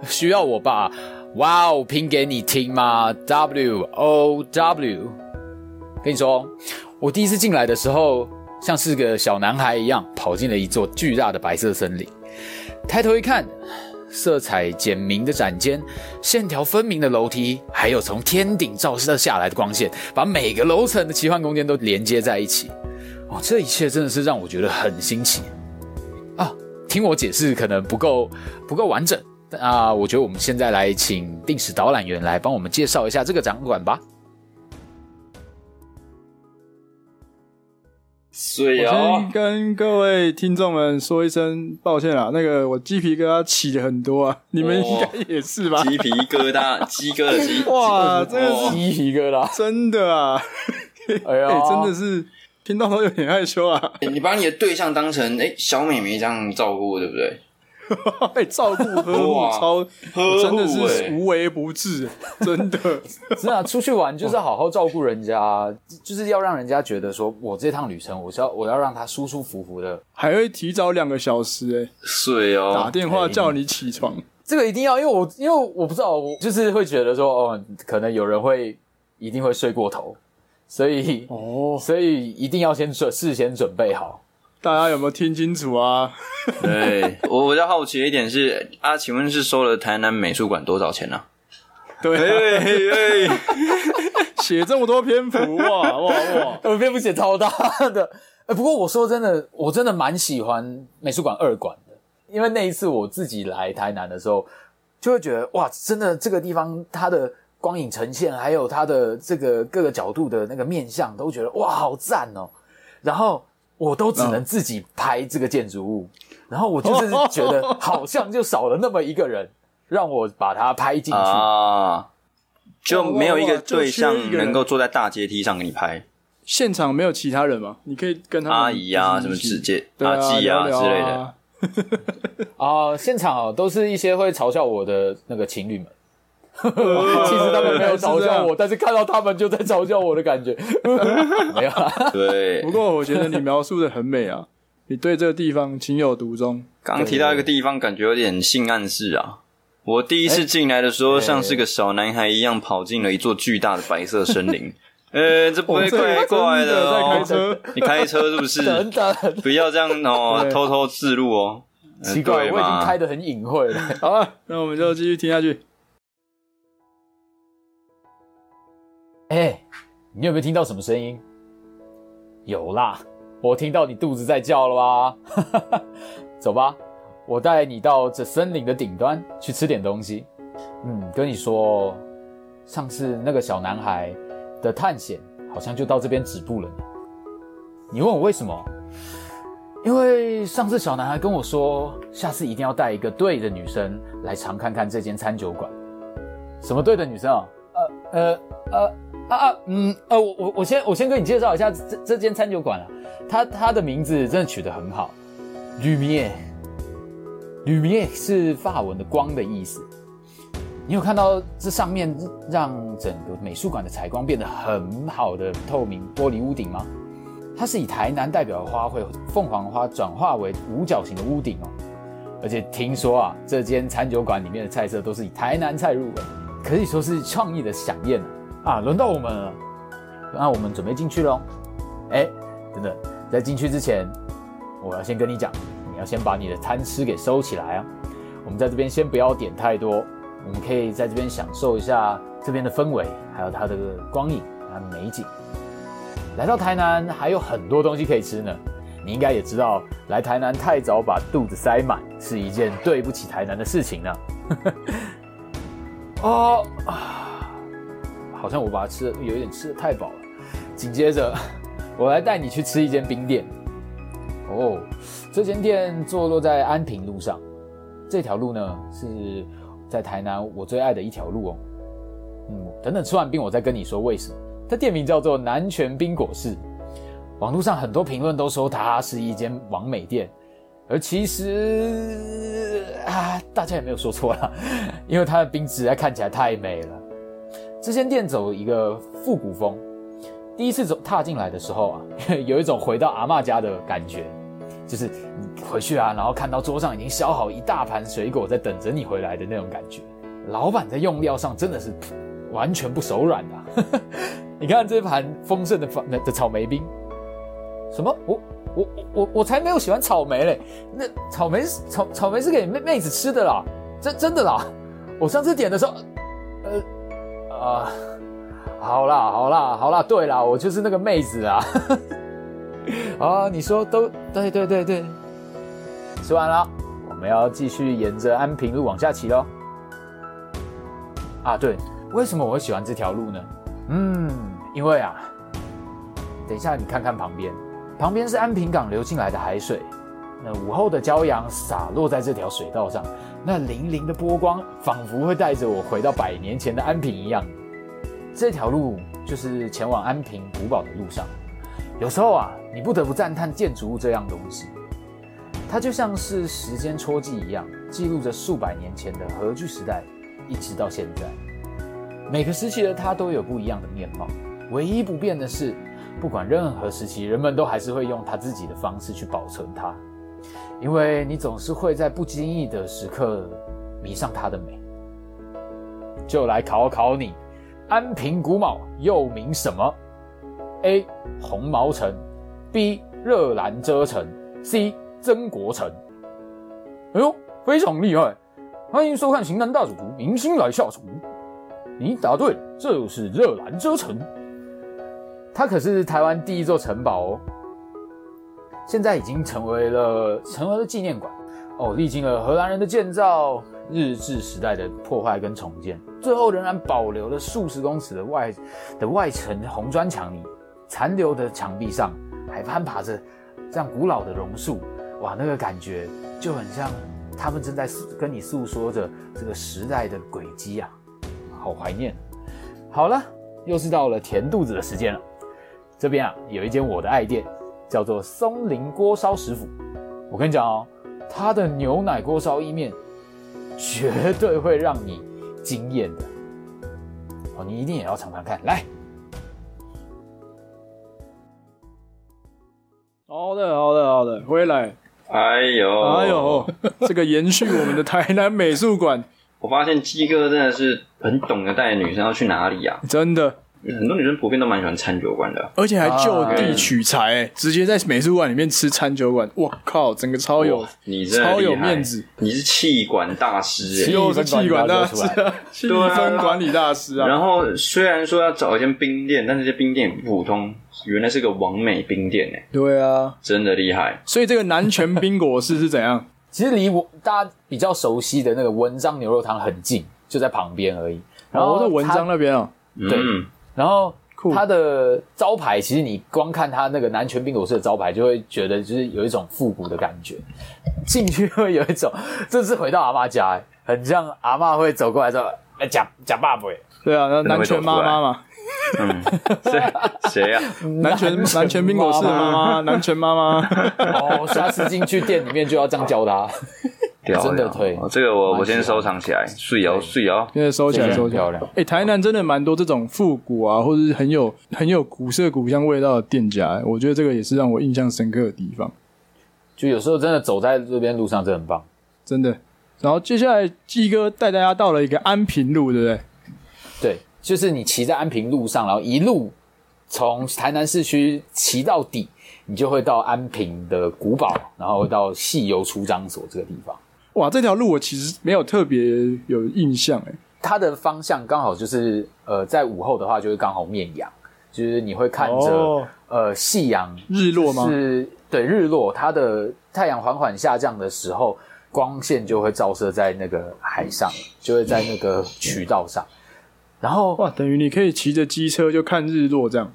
需要我把哇哦拼给你听吗？W O W。跟你说，我第一次进来的时候像是个小男孩一样跑进了一座巨大的白色森林。抬头一看，色彩简明的展间，线条分明的楼梯，还有从天顶照射下来的光线，把每个楼层的奇幻空间都连接在一起。哦，这一切真的是让我觉得很新奇啊！听我解释可能不够不够完整。啊，我觉得我们现在来请定时导览员来帮我们介绍一下这个展馆吧。水哦，我先跟各位听众们说一声抱歉啦，那个我鸡皮疙瘩起的很多啊，你们应该也是吧？鸡皮疙瘩，[laughs] 鸡哥的鸡，哇，真的是鸡皮疙瘩，真的啊，哎呀、欸，[laughs] 真的是听到都有点害羞啊。欸、你把你的对象当成哎、欸、小美眉这样照顾，对不对？[laughs] 被照顾呵护超，真的是无微不至，[laughs] 真的。[laughs] 是啊，出去玩就是要好好照顾人家，就是要让人家觉得说，我这趟旅程，我是要我要让他舒舒服服的，还会提早两个小时哎，睡哦，打电话叫你起床，这个一定要，因为我因为我不知道，我就是会觉得说，哦，可能有人会一定会睡过头，所以哦，所以一定要先准事先准备好。大家有没有听清楚啊？[laughs] 对，我比较好奇的一点是啊，请问是收了台南美术馆多少钱呢？啊？对，对，[laughs] 写这么多篇幅，哇哇哇，[laughs] 我篇幅写超大的。欸，不过我说真的，我真的蛮喜欢美术馆二馆的，因为那一次我自己来台南的时候，就会觉得哇，真的这个地方它的光影呈现，还有它的这个各个角度的那个面相，都觉得哇，好赞哦。然后。我都只能自己拍这个建筑物，然后我就是觉得好像就少了那么一个人，让我把它拍进去啊，就没有一个对象能够坐在大阶梯上给你拍。现场没有其他人吗？你可以跟他阿姨啊，什么直接阿季啊之类的 [laughs] [laughs] 啊，现场都是一些会嘲笑我的那个情侣们。[laughs] 其实他们没有嘲笑我，但是看到他们就在嘲笑我的感觉。[laughs] 没有啦，对。不过我觉得你描述的很美啊，你对这个地方情有独钟。刚刚提到一个地方，感觉有点性暗示啊。我第一次进来的时候，像是个小男孩一样跑进了一座巨大的白色森林。[laughs] 呃，这不会怪怪的哦。你开车是不是？等等，不要这样哦，偷偷自录哦。奇怪，我已经开的很隐晦了。好了，那我们就继续听下去。哎、你有没有听到什么声音？有啦，我听到你肚子在叫了吧？[laughs] 走吧，我带你到这森林的顶端去吃点东西。嗯，跟你说，上次那个小男孩的探险好像就到这边止步了。你问我为什么？因为上次小男孩跟我说，下次一定要带一个对的女生来尝看看这间餐酒馆。什么对的女生啊？呃呃呃。啊啊，嗯，呃，我我我先我先跟你介绍一下这这间餐酒馆啊，它它的名字真的取得很好 rumi rumi 是法文的光的意思。你有看到这上面让整个美术馆的采光变得很好的透明玻璃屋顶吗？它是以台南代表的花卉凤凰花转化为五角形的屋顶哦。而且听说啊，这间餐酒馆里面的菜色都是以台南菜入味，可以说是创意的饗宴啊。啊，轮到我们了，那我们准备进去喽。哎，等等，在进去之前，我要先跟你讲，你要先把你的贪吃给收起来啊。我们在这边先不要点太多，我们可以在这边享受一下这边的氛围，还有它的光影，还有美景。来到台南还有很多东西可以吃呢，你应该也知道，来台南太早把肚子塞满是一件对不起台南的事情呢。[laughs] 哦。好像我把它吃的有一点吃的太饱了。紧接着，[laughs] 我来带你去吃一间冰店。哦，这间店坐落在安平路上。这条路呢，是在台南我最爱的一条路哦。嗯，等等吃完冰，我再跟你说为什么。它店名叫做南泉冰果室。网络上很多评论都说它是一间完美店，而其实啊，大家也没有说错啦，因为它的冰实在看起来太美了。这间店走一个复古风，第一次走踏进来的时候啊，[laughs] 有一种回到阿嬷家的感觉，就是你回去啊，然后看到桌上已经削好一大盘水果在等着你回来的那种感觉。老板在用料上真的是 [tsk] 完全不手软的啊。[laughs] 你看这盘丰盛的的草莓冰，什么？我我我我才没有喜欢草莓嘞！那草莓是草草莓是给妹妹子吃的啦，真真的啦！我上次点的时候，啊，好啦好啦好啦，对啦，我就是那个妹子啊！啊，[laughs] 你说都对对对对，吃完了，我们要继续沿着安平路往下骑喽。啊，对，为什么我会喜欢这条路呢？嗯，因为啊，等一下你看看旁边。旁边是安平港流进来的海水，那午后的骄阳洒落在这条水道上，那粼粼的波光仿佛会带着我回到百年前的安平一样。这条路就是前往安平古堡的路上。有时候啊，你不得不赞叹建筑物这样东西，它就像是时间戳记一样，记录着数百年前的荷据时代，一直到现在。每个时期的它都有不一样的面貌，唯一不变的是。不管任何时期，人们都还是会用他自己的方式去保存它，因为你总是会在不经意的时刻迷上它的美。就来考考你，安平古堡又名什么？A. 红毛城，B. 热兰遮城，C. 曾国城。哎呦，非常厉害！欢迎收看《型男大主厨明星来下厨》。你答对了，这是热兰遮城。它可是台湾第一座城堡哦，现在已经成为了成为了纪念馆哦。历经了荷兰人的建造、日治时代的破坏跟重建，最后仍然保留了数十公尺的外的外层红砖墙里，残留的墙壁上还攀爬着这样古老的榕树，哇，那个感觉就很像他们正在跟你诉说着这个时代的轨迹啊，好怀念。好了，又是到了填肚子的时间了。这边啊，有一间我的爱店，叫做松林锅烧食府。我跟你讲哦，它的牛奶锅烧意面绝对会让你惊艳的哦，你一定也要尝尝看。来，好的，好的，好的，回来。哎呦，哎呦，[laughs] 这个延续我们的台南美术馆。我发现鸡哥真的是很懂得带女生要去哪里呀、啊，真的。很多女生普遍都蛮喜欢餐酒馆的，而且还就地取材、欸，直接在美术馆里面吃餐酒馆。我靠，整个超有，你超有面子，你是气管大师、欸，又是气管大师啊，气氛管理大师啊。然后虽然说要找一间冰店，但这些冰店也不普通，原来是个完美冰店呢、欸。对啊，真的厉害。所以这个南泉冰果室是怎样？其实离我大家比较熟悉的那个文章牛肉汤很近，就在旁边而已。然后在文章那边啊，对，然后。它的招牌，其实你光看它那个南拳冰果室的招牌，就会觉得就是有一种复古的感觉。进去会有一种，这是回到阿妈家，很像阿妈会走过来说：“哎，假假爸爸。”对啊，那南拳妈妈嘛。[laughs] 嗯，谁谁呀？南拳南拳冰果室的妈妈，[laughs] 南拳妈妈。哦，下次进去店里面就要这样教他。真的推，这个我我先收藏起来，碎哦碎哦，现在收起来收起来。哎，台南真的蛮多这种复古啊，或者是很有很有古色古香味道的店家，我觉得这个也是让我印象深刻的地方。就有时候真的走在这边路上，真的很棒，真的。然后接下来鸡哥带大家到了一个安平路，对不对？对，就是你骑在安平路上，然后一路从台南市区骑到底，你就会到安平的古堡，然后到戏游出张所这个地方。哇，这条路我其实没有特别有印象诶，它的方向刚好就是呃，在午后的话就是刚好面阳，就是你会看着、哦、呃夕阳日落吗？是，对，日落，它的太阳缓缓下降的时候，光线就会照射在那个海上，就会在那个渠道上，然后哇，等于你可以骑着机车就看日落这样。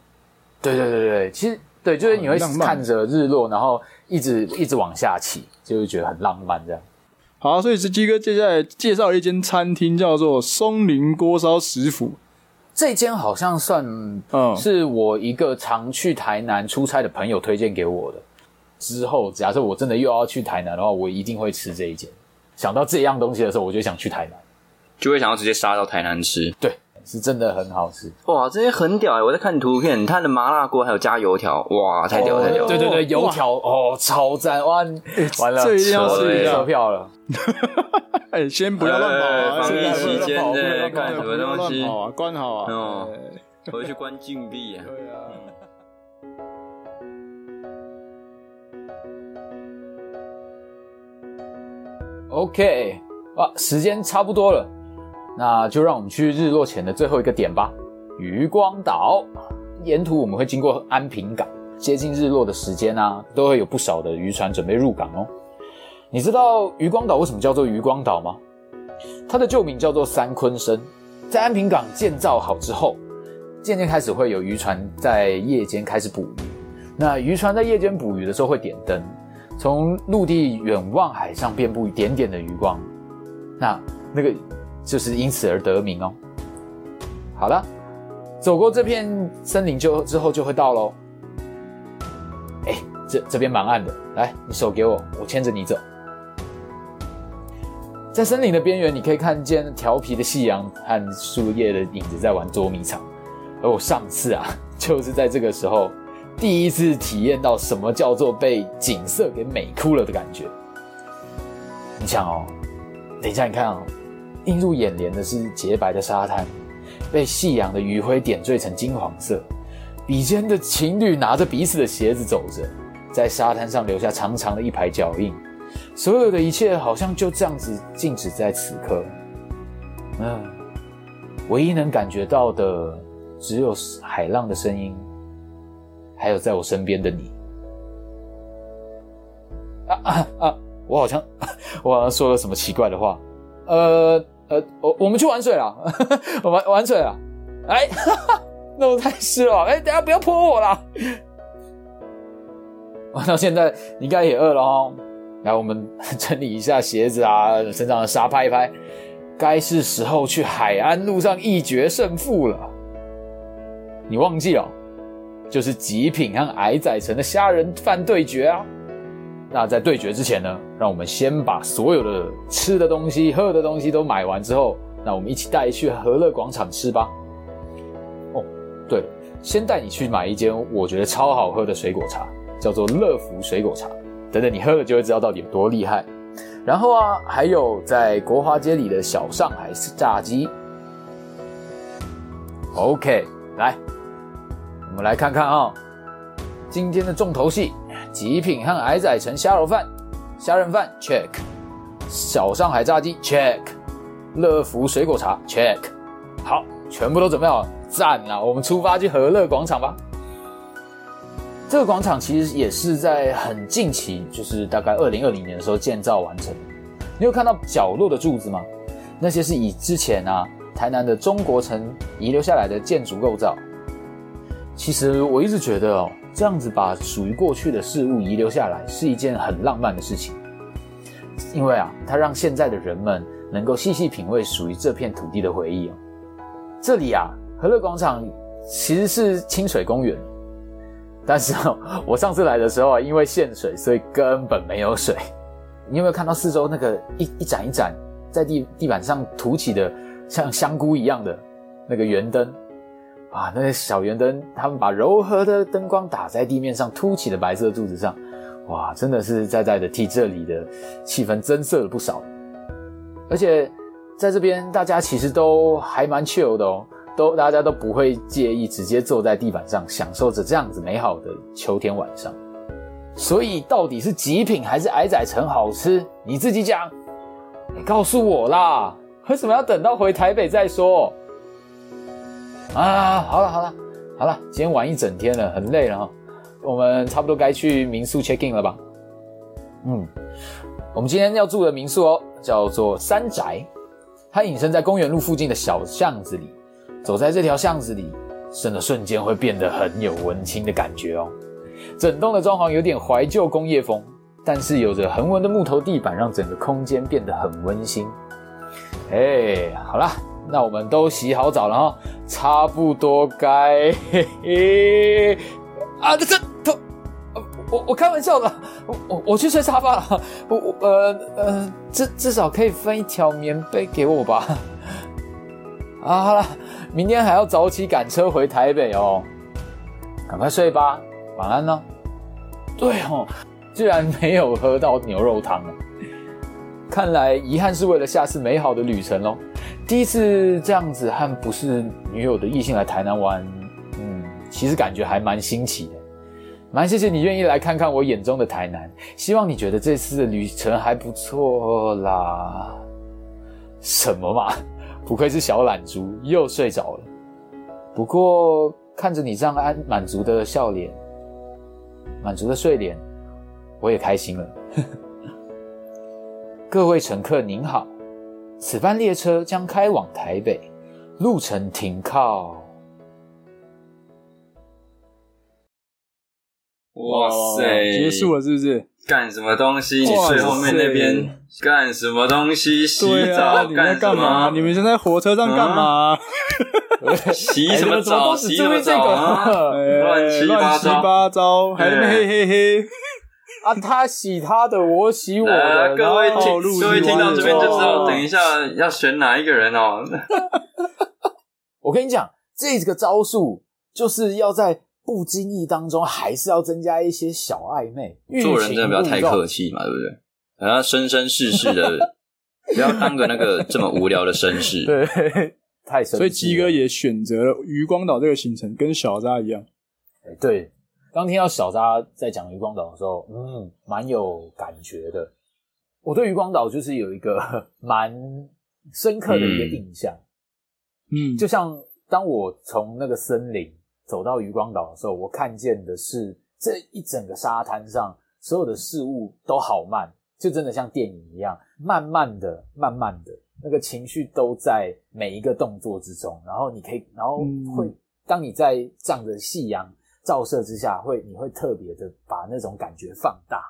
对对对对，其实对，就是你会看着日落，然后一直一直往下骑，就会觉得很浪漫这样。好，所以是鸡哥接下来介绍一间餐厅，叫做松林锅烧食府。这间好像算，嗯，是我一个常去台南出差的朋友推荐给我的。之后假设我真的又要去台南的话，我一定会吃这一间。想到这样东西的时候，我就想去台南，就会想要直接杀到台南吃。对。是真的很好吃。哇，这些很屌哎、我在看图片，它的麻辣锅还有加油条，哇，太屌、太屌！对对对，油条哦，超赞哇！完了，这一定要吃一下票了。[laughs] 哎、先不要乱跑啊！放疫期间的看什么东西，关好啊！哦，回去关禁闭啊！对啊。OK，哇，时间差不多了。那就让我们去日落前的最后一个点吧——渔光岛。沿途我们会经过安平港，接近日落的时间啊，都会有不少的渔船准备入港哦。你知道渔光岛为什么叫做渔光岛吗？它的旧名叫做三鲲鯓。在安平港建造好之后，渐渐开始会有渔船在夜间开始捕鱼。那渔船在夜间捕鱼的时候会点灯，从陆地远望海上遍布一点点的鱼光，那那个就是因此而得名哦。好了，走过这片森林就之后就会到喽。哎，这这边蛮暗的，来，你手给我，我牵着你走。在森林的边缘，你可以看见调皮的夕阳和树叶的影子在玩捉迷藏。而我上次啊，[laughs] 就是在这个时候。第一次体验到什么叫做被景色给美哭了的感觉。你想哦，等一下你看哦，映入眼帘的是洁白的沙滩，被夕阳的余晖点缀成金黄色。笔尖的情侣拿着彼此的鞋子走着，在沙滩上留下长长的一排脚印。所有的一切好像就这样子静止在此刻。嗯，唯一能感觉到的只有海浪的声音。还有在我身边的你，啊啊啊！我好像 [laughs] 我好像说了什么奇怪的话，呃呃，我我们去玩水了，[laughs] 我们玩玩水了，哎，哈哈，那我太湿了，哎，等下不要泼我啦。玩到现在，你应该也饿了哦。来，我们整理一下鞋子啊，身上的沙拍一拍，该是时候去海安路上一决胜负了。你忘记了？就是极品和矮仔城的虾仁饭对决啊！那在对决之前呢，让我们先把所有的吃的东西、喝的东西都买完之后，那我们一起带去和乐广场吃吧。哦，对了，先带你去买一间我觉得超好喝的水果茶，叫做乐福水果茶。等等，你喝了就会知道到底有多厉害。然后啊，还有在国华街里的小上海炸鸡。OK，来。我们来看看啊、哦，今天的重头戏：极品和矮仔城虾肉饭、虾仁饭 check，小上海炸鸡 check，乐福水果茶 check。好，全部都准备好了，赞啊！我们出发去和乐广场吧。这个广场其实也是在很近期，就是大概二零二零年的时候建造完成。你有看到角落的柱子吗？那些是以之前啊台南的中国城遗留下来的建筑构造。其实我一直觉得哦，这样子把属于过去的事物遗留下来是一件很浪漫的事情，因为啊，它让现在的人们能够细细品味属于这片土地的回忆哦。这里啊，和乐广场其实是清水公园，但是哦，我上次来的时候啊，因为限水，所以根本没有水。你有没有看到四周那个一一盏一盏在地地板上凸起的像香菇一样的那个圆灯？啊，那些小圆灯，他们把柔和的灯光打在地面上凸起的白色柱子上，哇，真的是在在的替这里的气氛增色了不少。而且在这边，大家其实都还蛮 chill 的哦，都大家都不会介意直接坐在地板上，享受着这样子美好的秋天晚上。所以，到底是极品还是矮仔城好吃？你自己讲，你告诉我啦！为什么要等到回台北再说？啊，好了好了好了，今天玩一整天了，很累了哈。我们差不多该去民宿 check in 了吧？嗯，我们今天要住的民宿哦，叫做三宅，它隐身在公园路附近的小巷子里。走在这条巷子里，真的瞬间会变得很有文青的感觉哦。整栋的装潢有点怀旧工业风，但是有着横纹的木头地板，让整个空间变得很温馨。哎，好了。那我们都洗好澡了哈，差不多该嘿嘿 [laughs] 啊，这这，我我开玩笑的，我我去睡沙发了，我我呃呃，至至少可以分一条棉被给我吧？[laughs] 啊，好了，明天还要早起赶车回台北哦，赶快睡吧，晚安呢。对哦，居然没有喝到牛肉汤，看来遗憾是为了下次美好的旅程喽。第一次这样子和不是女友的异性来台南玩，嗯，其实感觉还蛮新奇的。蛮谢谢你愿意来看看我眼中的台南，希望你觉得这次的旅程还不错啦。什么嘛，[laughs] 不愧是小懒猪，又睡着了。不过看着你这样安满足的笑脸，满足的睡脸，我也开心了。各位乘客您好，此班列车将开往台北，路程停靠。哇塞！结束了是不是？干什么东西？你睡后面那边干什么东西？洗澡？啊、你在干嘛？你们现在火车上干嘛？[laughs] 嗯、洗什么澡？洗什么澡啊？乱七乱七八糟，还那么嘿嘿嘿！[laughs] 啊，他洗他的，我洗我的。各位听，各位听到这边就知道，等一下要选哪一个人哦。[laughs] 我跟你讲，这个招数就是要在。不经意当中，还是要增加一些小暧昧。做人真的不要太客气嘛，对不对？然后生生世世的，[laughs] 不要当个那个这么无聊的绅士。对，太绅士。所以鸡哥也选择了渔光岛这个行程，跟小扎一样。哎，对。刚听到小扎在讲渔光岛的时候，嗯，蛮有感觉的。我对渔光岛就是有一个 [laughs] 蛮深刻的一个印象。嗯，就像当我从那个森林。走到渔光岛的时候，我看见的是这一整个沙滩上所有的事物都好慢，就真的像电影一样，慢慢的、慢慢的，那个情绪都在每一个动作之中。然后你可以，然后会，当你在仗着夕阳照射之下，会你会特别的把那种感觉放大，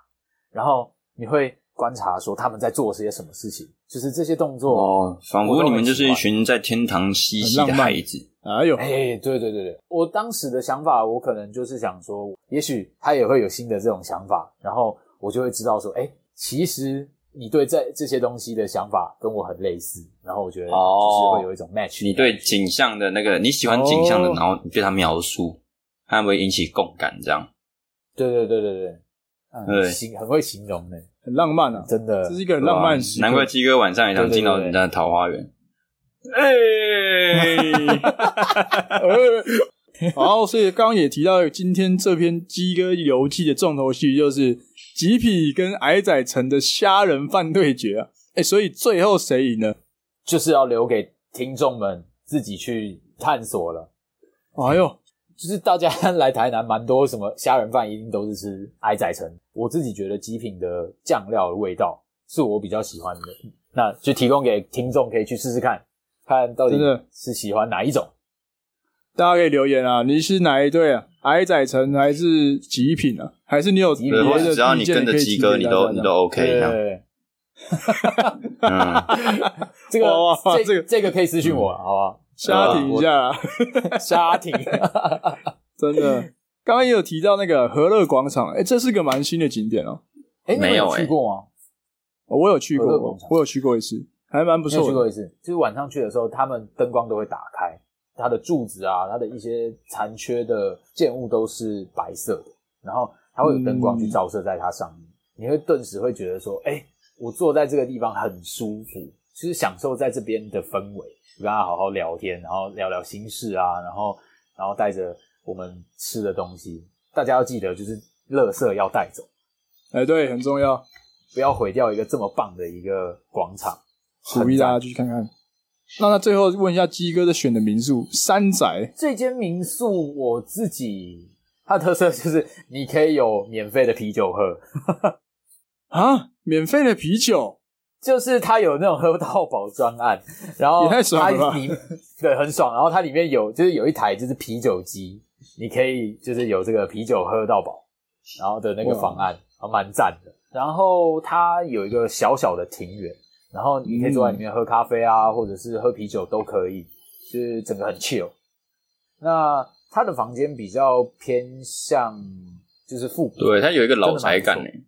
然后你会观察说他们在做些什么事情，就是这些动作哦，仿佛你们就是一群在天堂嬉戏的孩子。哎呦，哎，对对对对，我当时的想法，我可能就是想说，也许他也会有新的这种想法，然后我就会知道说，哎，其实你对这这些东西的想法跟我很类似，然后我觉得就是会有一种 match。你对景象的那个你喜欢景象的，然后你对他描述，他会不会引起共感？这样？对对对对对，嗯，形很会形容的，很浪漫啊，真的，这是一个很浪漫。难怪鸡哥晚上也想进到人家的桃花源。哎，[laughs] 好，所以刚刚也提到，今天这篇鸡哥游记的重头戏就是吉皮跟矮仔城的虾人饭对决啊！哎，所以最后谁赢呢？就是要留给听众们自己去探索了。哎呦，就是大家来台南蛮多，什么虾仁饭一定都是吃矮仔城。我自己觉得极品的酱料的味道是我比较喜欢的，那就提供给听众可以去试试看。看到底是喜欢哪一种？大家可以留言啊！你是哪一队啊？矮仔城还是极品啊？还是你有别的？只要你跟着鸡哥，你都你都 OK。[laughs] [laughs] 这个这个这个可以私讯我，好不好？瞎停一下，[laughs] 瞎停。[laughs] 真的，刚刚也有提到那个和乐广场，哎，这是个蛮新的景点哦。哎，没有去过吗？我有去过，我有去过一次。还蛮不错的。去过一次，就是晚上去的时候，他们灯光都会打开，它的柱子啊，它的一些残缺的建物都是白色的，然后它会有灯光去照射在它上面，嗯、你会顿时会觉得说，哎、欸，我坐在这个地方很舒服，就是享受在这边的氛围，跟他好好聊天，然后聊聊心事啊，然后然后带着我们吃的东西，大家要记得就是垃圾要带走，哎，对，很重要，不要毁掉一个这么棒的一个广场。鼓励大家去看看。那那最后问一下鸡哥的选的民宿山宅这间民宿，我自己它的特色就是你可以有免费的啤酒喝啊，免费的啤酒就是它有那种喝到饱专案，然后也太爽了，对，很爽。然后它里面有就是有一台就是啤酒机，你可以就是有这个啤酒喝到饱，然后的那个方案还蛮赞的。然后它有一个小小的庭园。然后你可以坐在里面喝咖啡啊，嗯、或者是喝啤酒都可以，就是整个很 chill。那他的房间比较偏向就是复古，对，他有一个老宅感诶。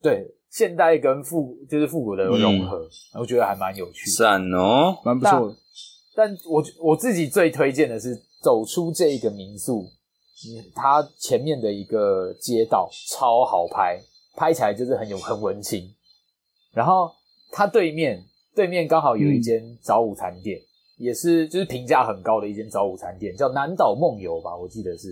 对，现代跟复就是复古的融合，嗯、我觉得还蛮有趣的。赞哦，蛮不错的。但我我自己最推荐的是走出这个民宿，它前面的一个街道超好拍，拍起来就是很有很文青，然后。它对面对面刚好有一间早午餐店，嗯、也是就是评价很高的一间早午餐店，叫南岛梦游吧，我记得是。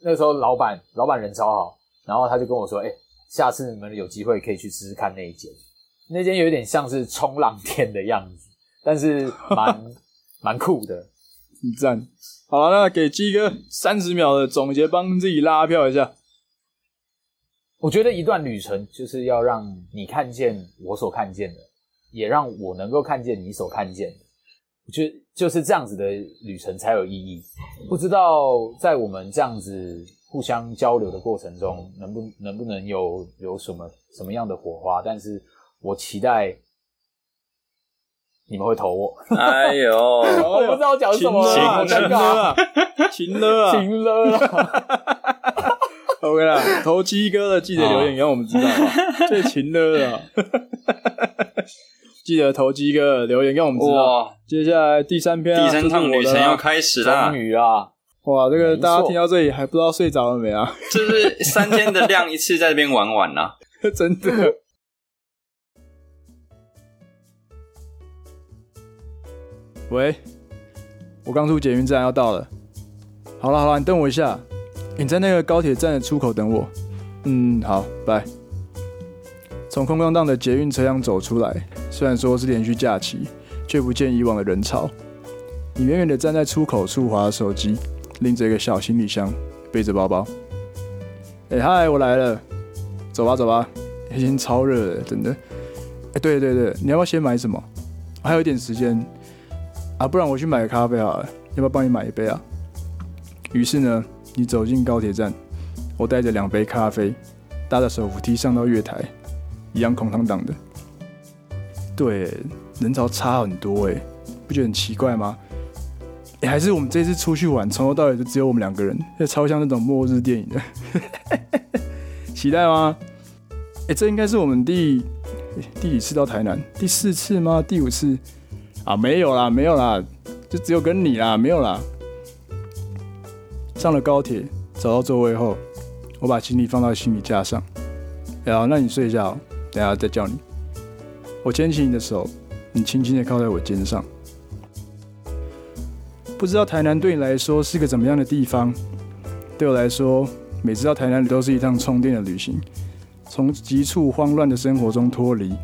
那时候老板老板人超好，然后他就跟我说：“哎、欸，下次你们有机会可以去试试看那一间，那间有点像是冲浪店的样子，但是 [laughs] 蛮蛮酷的，很赞。”好了，那给鸡哥三十秒的总结，帮自己拉票一下。我觉得一段旅程就是要让你看见我所看见的，也让我能够看见你所看见的。我觉得就是这样子的旅程才有意义。不知道在我们这样子互相交流的过程中，能不能不能有有什么什么样的火花？但是我期待。你们会投我？哎呦，[laughs] 我不知道讲什么了，情了啊，情了啊，情了啊！[laughs] OK 啦，投鸡哥的记得留言让我们知道啊，[laughs] 最情了啊！记得投鸡哥留言让我们知道。接下来第三篇，第三趟旅程要开始啦，终于啊！哇，这个大家听到这里还不知道睡着了没啊？[laughs] 就是三天的量一次在这边玩完啊，[laughs] 真的。喂，我刚出捷运站要到了。好了好了，你等我一下，你在那个高铁站的出口等我。嗯，好，拜。从空荡荡的捷运车厢走出来，虽然说是连续假期，却不见以往的人潮。你远远的站在出口处滑手机，拎着一个小行李箱，背着包包。哎嗨，我来了，走吧走吧，已经超热了，真的。哎，对对对，你要不要先买什么？还有一点时间。啊，不然我去买咖啡好了，要不要帮你买一杯啊？于是呢，你走进高铁站，我带着两杯咖啡，搭着手扶梯上到月台，一样空荡荡的。对，人潮差很多哎，不觉得很奇怪吗？还是我们这次出去玩，从头到尾就只有我们两个人，这超像那种末日电影的。[laughs] 期待吗？哎，这应该是我们第第几次到台南？第四次吗？第五次？啊，没有啦，没有啦，就只有跟你啦，没有啦。上了高铁，找到座位后，我把行李放到行李架上。然后，那你睡一下，等下再叫你。我牵起你的手，你轻轻的靠在我肩上。不知道台南对你来说是个怎么样的地方？对我来说，每次到台南都是一趟充电的旅行，从急促慌乱的生活中脱离，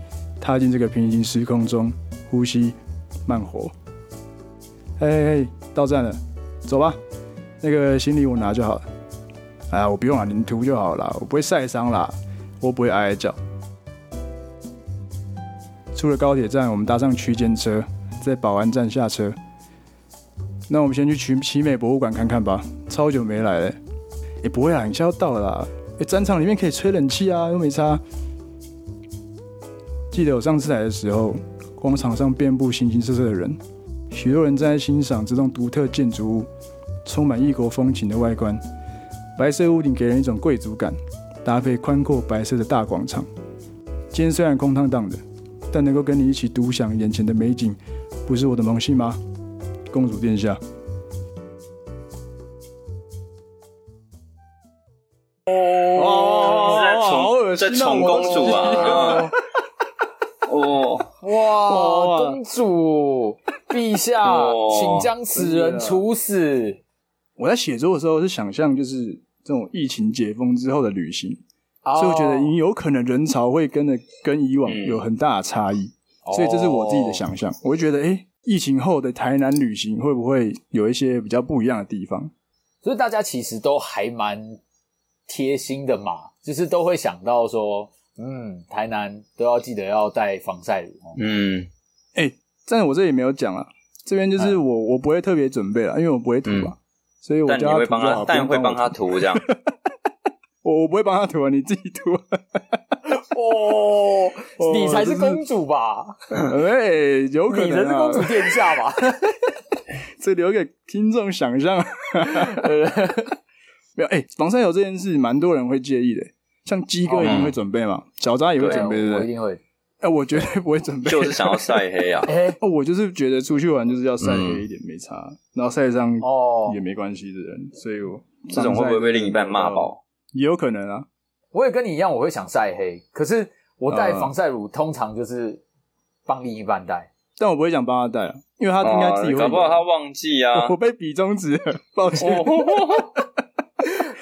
踏进这个平行时空中，呼吸。慢活，嘿嘿嘿，到站了，走吧。那个行李我拿就好了。哎呀，我不用了，你涂就好了，我不会晒伤啦，我不会挨挨脚。出了高铁站，我们搭上区间车，在保安站下车。那我们先去奇奇美博物馆看看吧，超久没来了。也、不会啊，你现在要到了啦。哎、欸，展场里面可以吹冷气啊，又没差。记得我上次来的时候。广场上遍布形形色色的人，许多人正在欣赏这栋独特建筑物，充满异国风情的外观。白色屋顶给人一种贵族感，搭配宽阔白色的大广场。今天虽然空荡荡的，但能够跟你一起独享眼前的美景，不是我的荣幸吗？公主殿下。哦，好恶心，在宠公主啊！[laughs] 哦，哇，公主陛下，请将此人处死。我在写作的时候是想象，就是这种疫情解封之后的旅行，所以我觉得有可能人潮会跟着跟以往有很大的差异，所以这是我自己的想象。我会觉得，哎，疫情后的台南旅行会不会有一些比较不一样的地方？所以大家其实都还蛮贴心的嘛，就是都会想到说。嗯，台南都要记得要带防晒乳。嗯，哎、欸，但是我这里没有讲啊，这边就是我、嗯、我不会特别准备了，因为我不会涂啊，嗯、所以我就会帮他，但会帮他涂这样。[laughs] 我我不会帮他涂啊，你自己涂。哦，你才是公主吧？[laughs] 哎、欸，有可能、啊，你才是公主殿下吧？[laughs] 这留给听众想象。[laughs] 没有，哎、欸，防晒油这件事，蛮多人会介意的。像鸡哥一定会准备嘛，小扎也会准备，对不对？我一定会。哎，我绝对不会准备，就是想要晒黑啊。哦，我就是觉得出去玩就是要晒黑一点，没差，然后晒伤哦也没关系的人，所以我这种会不会被另一半骂爆？也有可能啊。我也跟你一样，我会想晒黑，可是我带防晒乳通常就是帮另一半带，但我不会想帮他带啊，因为他应该自己会。搞不好他忘记啊。[laughs] 我被比中指，[laughs] 抱歉。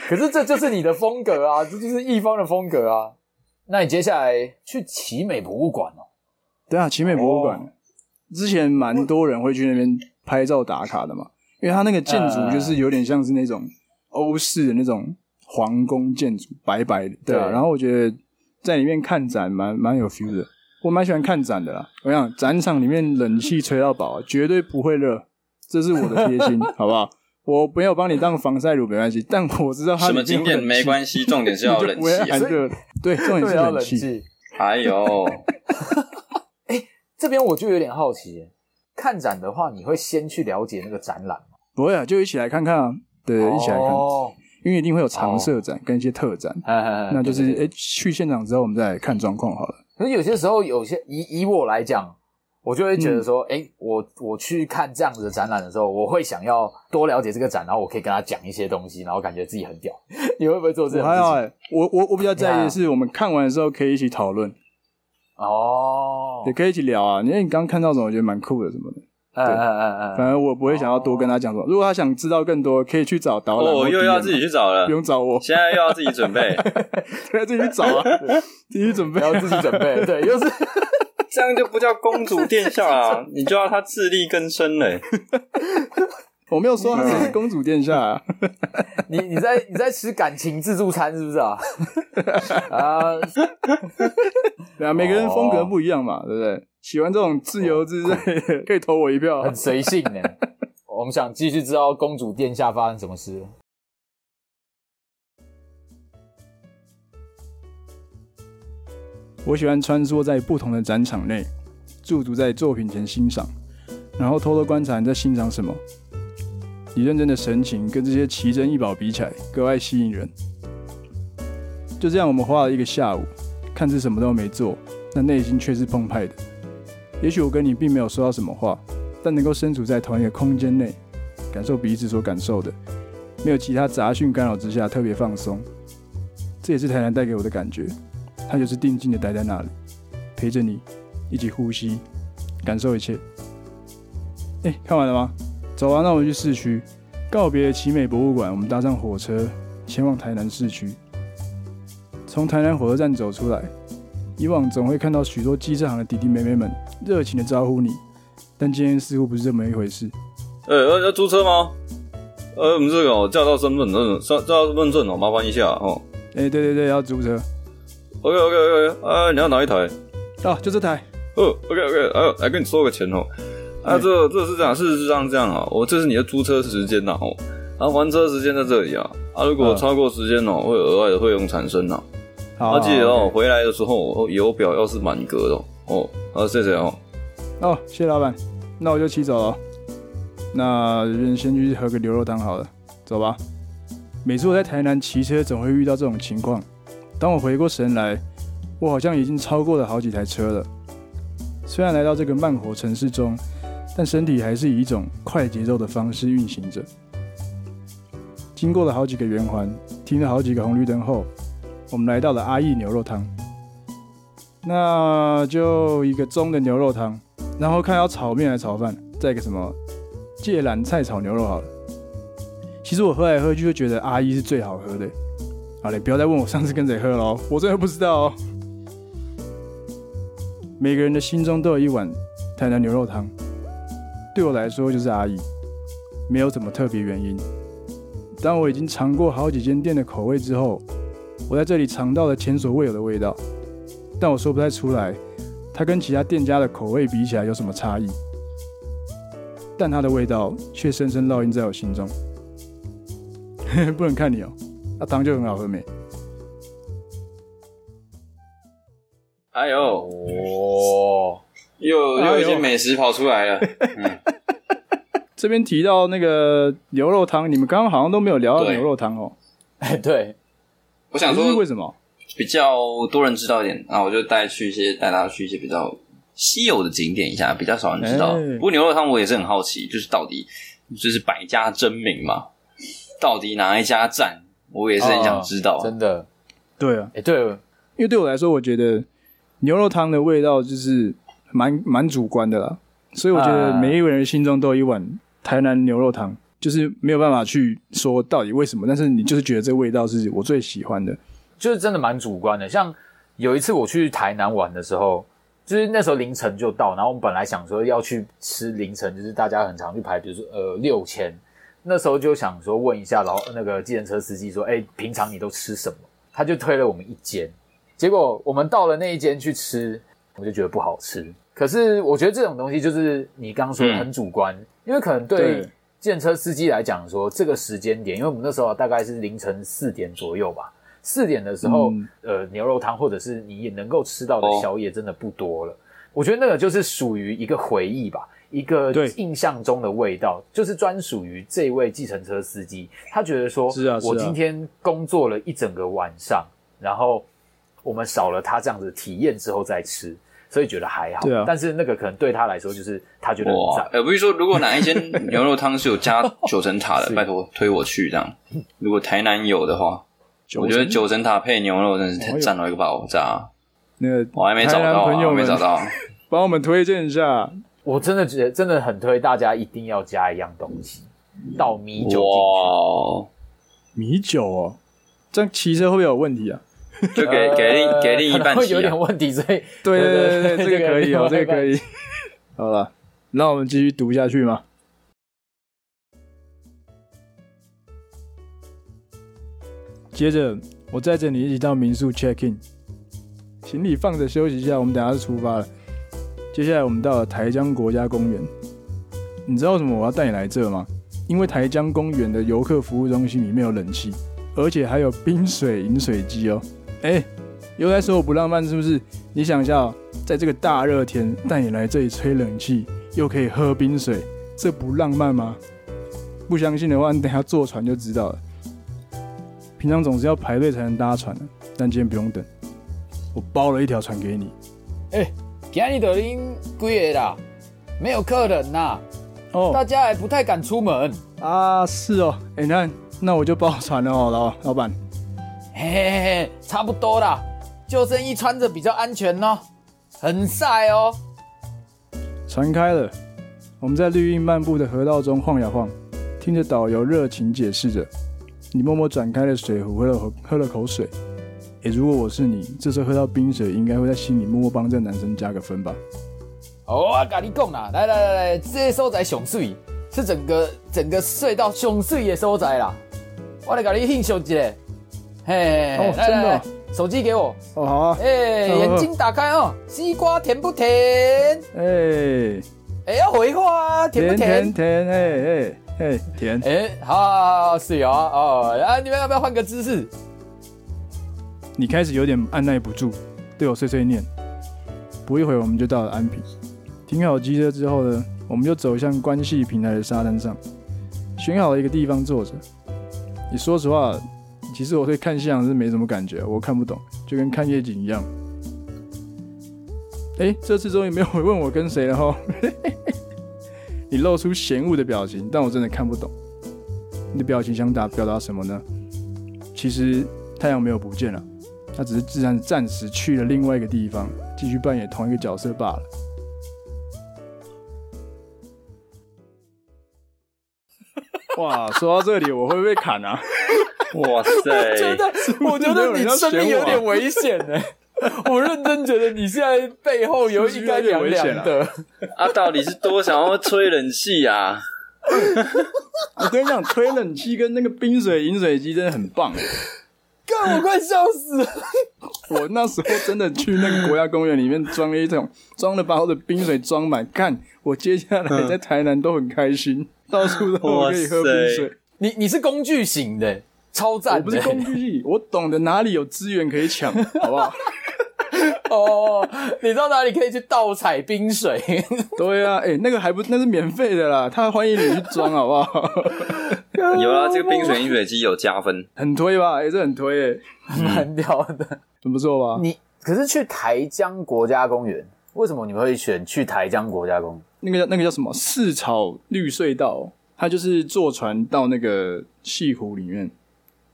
可是这就是你的风格啊，这就是一方的风格啊。那你接下来去奇美博物馆哦？对啊，奇美博物馆、哦、之前蛮多人会去那边拍照打卡的嘛，因为它那个建筑就是有点像是那种欧式的那种皇宫建筑，白白的，对啊。然后我觉得在里面看展蛮蛮有 feel 的，我蛮喜欢看展的啦。我想展场里面冷气吹到饱，绝对不会热，这是我的贴心，[laughs] 好不好？我没有帮你当防晒乳没关系，但我知道它什么景点没关系，[laughs] 重点是要冷气，很热。对，重点是要冷气。还有。哎 [laughs] 这边我就有点好奇，看展的话，你会先去了解那个展览吗？不会啊，就一起来看看啊。对，一起来看，哦、因为一定会有常设展跟一些特展。哦、那就是哎，去现场之后我们再来看状况好了。可是有些时候，有些以以我来讲，我就会觉得说，哎、嗯，我我去看这样子的展览的时候，我会想要多了解这个展，然后我可以跟他讲一些东西，然后感觉自己很屌。[laughs] 你会不会做这样？还好哎，我我我比较在意的是，我们看完的时候可以一起讨论。哦，也可以一起聊啊，因为你刚刚看到什么，我觉得蛮酷的什么的。对，嗯嗯嗯嗯，反正我不会想要多跟他讲什么。如果他想知道更多，可以去找导览。我又要自己去找了，不用找我。现在又要自己准备，[laughs] 对，自己去找啊，[laughs] 自己准备，要自己准备。对，又是 [laughs] 这样就不叫公主殿下啊，你就要他自力更生嘞。我没有说他是公主殿下啊，[laughs] 你你在你在吃感情自助餐是不是啊？[laughs] 啊，对啊，每个人风格不一样嘛，对不对？喜欢这种自由自在的，[laughs] 可以投我一票，很随性呢。我们想继续知道公主殿下发生什么事。我喜欢穿梭在不同的展场内，驻足在作品前欣赏，然后偷偷观察你在欣赏什么。你认真的神情跟这些奇珍异宝比起来，格外吸引人。就这样，我们花了一个下午，看似什么都没做，但内心却是澎湃的。也许我跟你并没有说到什么话，但能够身处在同一个空间内，感受彼此所感受的，没有其他杂讯干扰之下，特别放松。这也是台南带给我的感觉，它就是定静的待在那里，陪着你，一起呼吸，感受一切。哎，看完了吗？走啊，那我们去市区，告别奇美博物馆。我们搭上火车，前往台南市区。从台南火车站走出来，以往总会看到许多机车行的弟弟妹妹们热情的招呼你，但今天似乎不是这么一回事。呃、欸，要租车吗？呃，我们这个驾照身份证，驾照身份证哦，麻烦一下哦。哎、欸，对对对，要租车。OK OK OK，啊，你要哪一台？哦，就这台。哦，OK OK，哎、啊，来跟你收个钱哦。啊，这这是这样，事实上这样啊，我这是你的租车时间呐，哦，然后还车时间在这里啊，啊，如果超过时间哦，会有额外的费用产生呐。好，记得哦，回来的时候油表要是满格的哦。好，谢谢哦。哦，谢谢老板，那我就骑走了。那先先去喝个牛肉汤好了，走吧。每次我在台南骑车，总会遇到这种情况。当我回过神来，我好像已经超过了好几台车了。虽然来到这个慢活城市中。但身体还是以一种快节奏的方式运行着。经过了好几个圆环，停了好几个红绿灯后，我们来到了阿义牛肉汤。那就一个中的牛肉汤，然后看要炒面还是炒饭，再一个什么芥蓝菜炒牛肉好了。其实我喝来喝去就觉得阿义是最好喝的。好嘞，不要再问我上次跟谁喝了，我真的不知道哦。每个人的心中都有一碗台南牛肉汤。对我来说就是阿姨，没有什么特别原因。当我已经尝过好几间店的口味之后，我在这里尝到了前所未有的味道，但我说不太出来，它跟其他店家的口味比起来有什么差异。但它的味道却深深烙印在我心中。[laughs] 不能看你哦，那汤就很好喝没？哎呦，哦。又又有一些美食跑出来了。[laughs] 嗯、这边提到那个牛肉汤，你们刚刚好像都没有聊到牛肉汤哦。哎，对，我想说是为什么比较多人知道一点，然后我就带去一些带大家去一些比较稀有的景点一下，比较少人知道。欸、不过牛肉汤我也是很好奇，就是到底就是百家争鸣嘛，到底哪一家赞？我也是很想知道。哦、真的，对啊，哎，对，因为对我来说，我觉得牛肉汤的味道就是。蛮蛮主观的啦，所以我觉得每一个人心中都有一碗台南牛肉汤。就是没有办法去说到底为什么，但是你就是觉得这个味道是我最喜欢的，就是真的蛮主观的。像有一次我去台南玩的时候，就是那时候凌晨就到，然后我们本来想说要去吃凌晨，就是大家很常去排，比如说呃六千，那时候就想说问一下老那个计程车司机说，哎，平常你都吃什么？他就推了我们一间，结果我们到了那一间去吃，我就觉得不好吃。可是我觉得这种东西就是你刚刚说的很主观，嗯、因为可能对计程车司机来讲说这个时间点，因为我们那时候大概是凌晨四点左右吧，四点的时候，嗯、呃，牛肉汤或者是你也能够吃到的宵夜真的不多了。哦、我觉得那个就是属于一个回忆吧，一个印象中的味道，就是专属于这位计程车司机。他觉得说，是啊，是啊，我今天工作了一整个晚上，然后我们少了他这样子体验之后再吃。所以觉得还好，对啊，但是那个可能对他来说，就是他觉得很赞。呃，不是说如果哪一间牛肉汤是有加 [laughs] 九层塔的，拜托推我去这样。如果台南有的话，我觉得九层塔配牛肉真是赞了一个爆炸。那个我还没找到，还没找到，[laughs] 帮我们推荐一下。我真的觉得真的很推，大家一定要加一样东西，倒米酒进去。米酒哦，这样骑车会不会有问题啊？[laughs] 就给给另给另一半 [laughs] 有点问题，所以对对对对，这个可以哦，这个可以。[laughs] 好了，那我们继续读下去吗？接着，我载着你一起到民宿 check in，行李放着休息一下，我们等下就出发了。接下来我们到了台江国家公园，你知道为什么我要带你来这吗？因为台江公园的游客服务中心里面有冷气，而且还有冰水饮水机哦。哎、欸，又在说我不浪漫是不是？你想一下哦，在这个大热天带你来这里吹冷气，又可以喝冰水，这不浪漫吗？不相信的话，你等下坐船就知道了。平常总是要排队才能搭船的，但今天不用等，我包了一条船给你。哎、欸，今天都已经几个啦，没有客人呐。哦，大家还不太敢出门啊。是哦，哎、欸，那那我就包船了哦，老老板。嘿嘿嘿，差不多啦，救生衣穿着比较安全哦，很晒哦。船开了，我们在绿荫漫步的河道中晃呀晃，听着导游热情解释着。你默默转开了水壶，喝了喝了口水。诶，如果我是你，这时候喝到冰水，应该会在心里默默帮这男生加个分吧？哦，我跟你讲啦，来来来来，这个所在熊水，是整个整个隧道熊水的所在啦。我来给你欣赏一下。嘿，哦，来真的，来手机给我。哦，好啊。哎，眼睛打开哦，西瓜甜不甜？哎，哎，要回话啊，甜不甜？甜甜，哎哎哎，甜。哎，好是有啊。哦，啊，你们要不要换个姿势？你开始有点按捺不住，对我碎碎念。不一会儿，我们就到了安平。停好机车之后呢，我们就走向关系平台的沙滩上，选好了一个地方坐着。你说实话。其实我对看夕阳是没什么感觉，我看不懂，就跟看夜景一样。哎，这次终于没有人问我跟谁了哈。[laughs] 你露出嫌恶的表情，但我真的看不懂。你的表情想打表达什么呢？其实太阳没有不见了，它只是自然暂时去了另外一个地方，继续扮演同一个角色罢了。[laughs] 哇，说到这里，我会不会被砍啊？[laughs] 哇塞！我觉得，我觉得你生命有点危险呢。[laughs] 我认真觉得你现在背后有一干两两的。啊，到底是多想要吹冷气啊？[laughs] 我跟你讲，吹冷气跟那个冰水饮水机真的很棒。干，我快笑死了！我那时候真的去那个国家公园里面装了一桶，装了把我的冰水装满。看，我接下来在台南都很开心，到处都可以喝冰水。你你是工具型的。超赞！我不是工具，我懂得哪里有资源可以抢，[laughs] 好不好？哦，你知道哪里可以去盗采冰水？[laughs] 对啊，哎、欸，那个还不那是免费的啦，他欢迎你去装，好不好？[laughs] 有啊，这个冰水饮水机有加分，很推吧？也、欸，这很推、欸，哎，蛮屌的，很不错吧？你可是去台江国家公园，为什么你们会选去台江国家公园？那个叫那个叫什么？四草绿隧道，它就是坐船到那个西湖里面。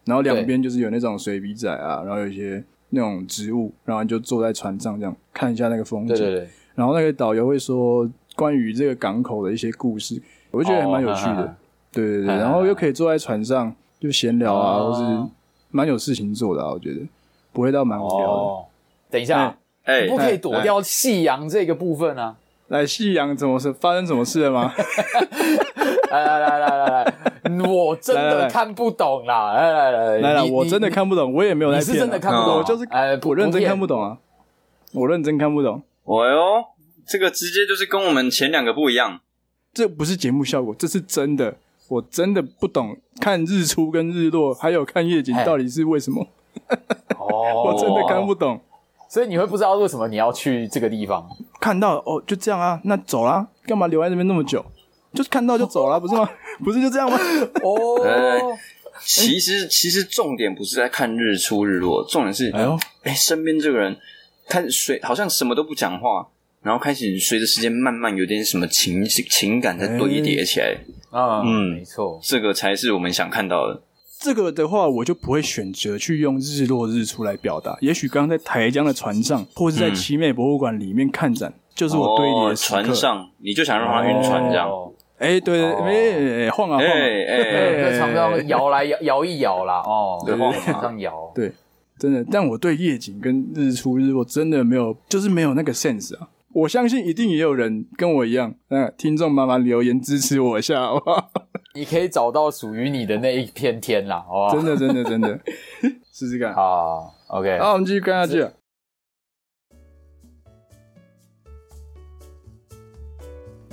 然后两边就是有那种水笔仔啊，然后有一些那种植物，然后你就坐在船上这样看一下那个风景。对对对。然后那个导游会说关于这个港口的一些故事，我就觉得还蛮有趣的。对对对，然后又可以坐在船上就闲聊啊，或是蛮有事情做的啊，我觉得不会到蛮无聊的。等一下，哎，不可以躲掉夕阳这个部分啊！来，夕阳怎么是发生什么事了吗？来来来来来来，我真的看不懂啦！来来来来来，我真的看不懂，我也没有在骗。你是真的看不懂，我就是哎，我认真看不懂啊！我认真看不懂。哦哟，这个直接就是跟我们前两个不一样。这不是节目效果，这是真的。我真的不懂看日出跟日落，还有看夜景到底是为什么？哦，[laughs] 我真的看不懂。所以你会不知道为什么你要去这个地方？看到哦，就这样啊，那走啦，干嘛留在这边那么久？就是看到就走了，不是吗？[laughs] 不是就这样吗？哦，呃，[laughs] 其实其实重点不是在看日出日落，重点是哎呦，哎，身边这个人开始随好像什么都不讲话，然后开始随着时间慢慢有点什么情情感在堆叠起来啊，嗯，没错，这个才是我们想看到的。这个的话，我就不会选择去用日落日出来表达。也许刚刚在台江的船上，或是在奇美博物馆里面看展，就是我堆叠的。船上，你就想让它晕船这样。哎，对对，哎，晃啊晃，哎 [laughs] 哎，在船上摇来摇摇一摇啦，哦，对，往上摇，对，真的。但我对夜景跟日出日落真的没有，就是没有那个 sense 啊。我相信一定也有人跟我一样，那听众麻烦留言支持我一下，好不好？[laughs] 你可以找到属于你的那一片天啦，好不好？真的，真的，真的，[laughs] 试试看。好，OK，好，我们继续看下去。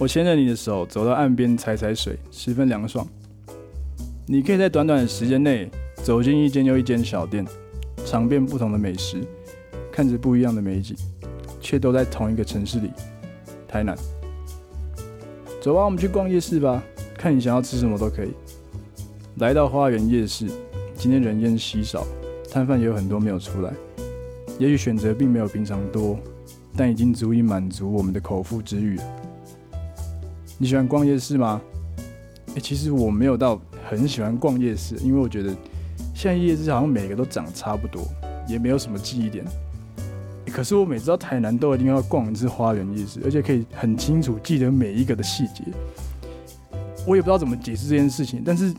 我牵着你的手走到岸边踩踩水，十分凉爽。你可以在短短的时间内走进一间又一间小店，尝遍不同的美食，看着不一样的美景，却都在同一个城市里——台南。走吧，我们去逛夜市吧，看你想要吃什么都可以。来到花园夜市，今天人烟稀少，摊贩也有很多没有出来。也许选择并没有平常多，但已经足以满足我们的口腹之欲。你喜欢逛夜市吗？诶、其实我没有到很喜欢逛夜市，因为我觉得现在夜市好像每个都长得差不多，也没有什么记忆点。可是我每次到台南都一定要逛一次花园夜市，而且可以很清楚记得每一个的细节。我也不知道怎么解释这件事情，但是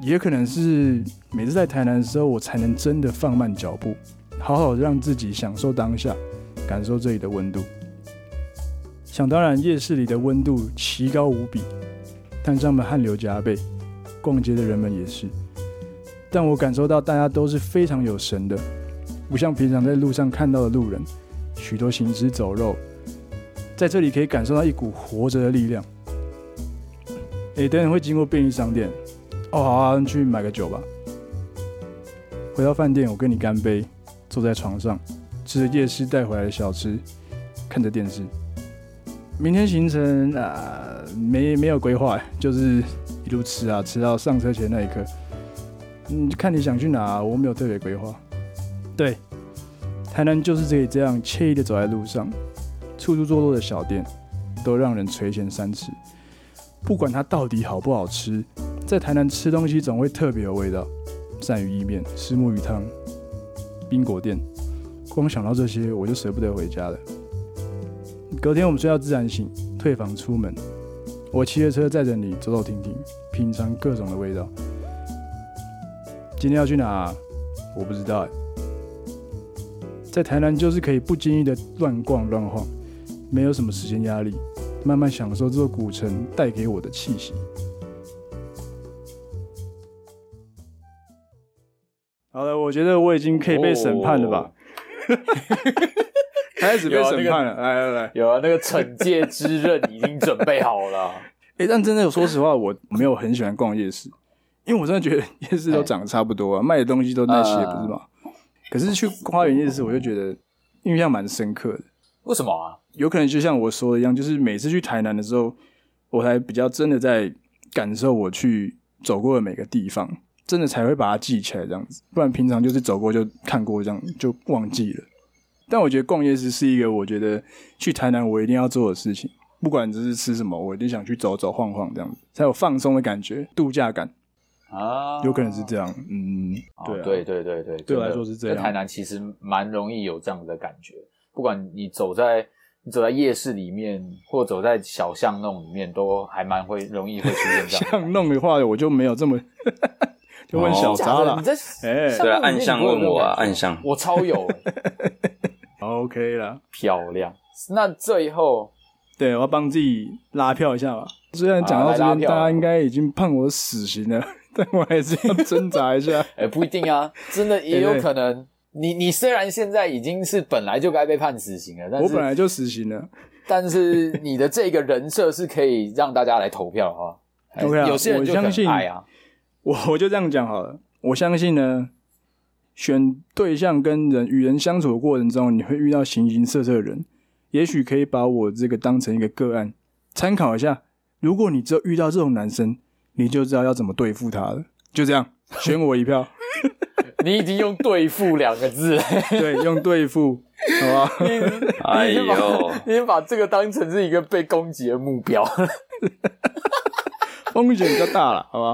也可能是每次在台南的时候，我才能真的放慢脚步，好好让自己享受当下，感受这里的温度。想当然，夜市里的温度奇高无比，但上面汗流浃背，逛街的人们也是。但我感受到大家都是非常有神的，不像平常在路上看到的路人，许多行尸走肉，在这里可以感受到一股活着的力量。诶，等等会经过便利商店，哦，好啊，去买个酒吧。回到饭店，我跟你干杯，坐在床上，吃着夜市带回来的小吃，看着电视。明天行程啊，没没有规划，就是一路吃啊，吃到上车前那一刻。嗯，看你想去哪，我没有特别规划。对，台南就是可以这样惬意的走在路上，处处坐落的小店都让人垂涎三尺。不管它到底好不好吃，在台南吃东西总会特别有味道。鳝鱼意面、虱目鱼汤、冰果店，光想到这些我就舍不得回家了。隔天我们睡到自然醒，退房出门。我骑着车载着你走走停停，品尝各种的味道。今天要去哪？我不知道。在台南就是可以不经意的乱逛乱晃，没有什么时间压力，慢慢享受这座古城带给我的气息。好了，我觉得我已经可以被审判了吧。[laughs] 开始被审判了，来来来，有啊，那个惩戒之刃已经准备好了。哎、欸，但真的，说实话，我没有很喜欢逛夜市，因为我真的觉得夜市都长得差不多啊，卖的东西都那些，不是吗？可是去花园夜市，我就觉得印象蛮深刻的。为什么啊？有可能就像我说的一样，就是每次去台南的时候，我才比较真的在感受我去走过的每个地方，真的才会把它记起来这样子。不然平常就是走过就看过这样就忘记了。但我觉得逛夜市是一个我觉得去台南我一定要做的事情，不管这是吃什么，我一定想去走走晃晃这样子，才有放松的感觉、度假感啊，有可能是这样，嗯，对、啊，对对对对，对我来说是这样。在台南其实蛮容易有这样的感觉，不管你走在你走在夜市里面，或走在小巷弄里面，都还蛮会容易会出现这样。[laughs] 巷弄的话，我就没有这么 [laughs] 就问小渣了。你在哎，对，暗巷问我啊，暗巷，我超有。[laughs] OK 了，漂亮。那最后，对，我要帮自己拉票一下吧。虽然讲到这边，大家应该已经判我死刑了，[laughs] 但我还是要挣扎一下。哎，不一定啊，真的 [laughs] 也有可能。你你虽然现在已经是本来就该被判死刑了，但是我本来就死刑了，但是你的这个人设是可以让大家来投票哈。有些人就很爱啊。我我就这样讲好了，我相信呢，选对象跟人与人相处的过程中，你会遇到形形色色的人，也许可以把我这个当成一个个案参考一下。如果你只有遇到这种男生，你就知道要怎么对付他了。就这样，选我一票。[laughs] 你已经用“对付”两个字，[laughs] 对，用“对付”，好吧？[laughs] 你哎呦，你把这个当成是一个被攻击的目标，风险比较大了，好不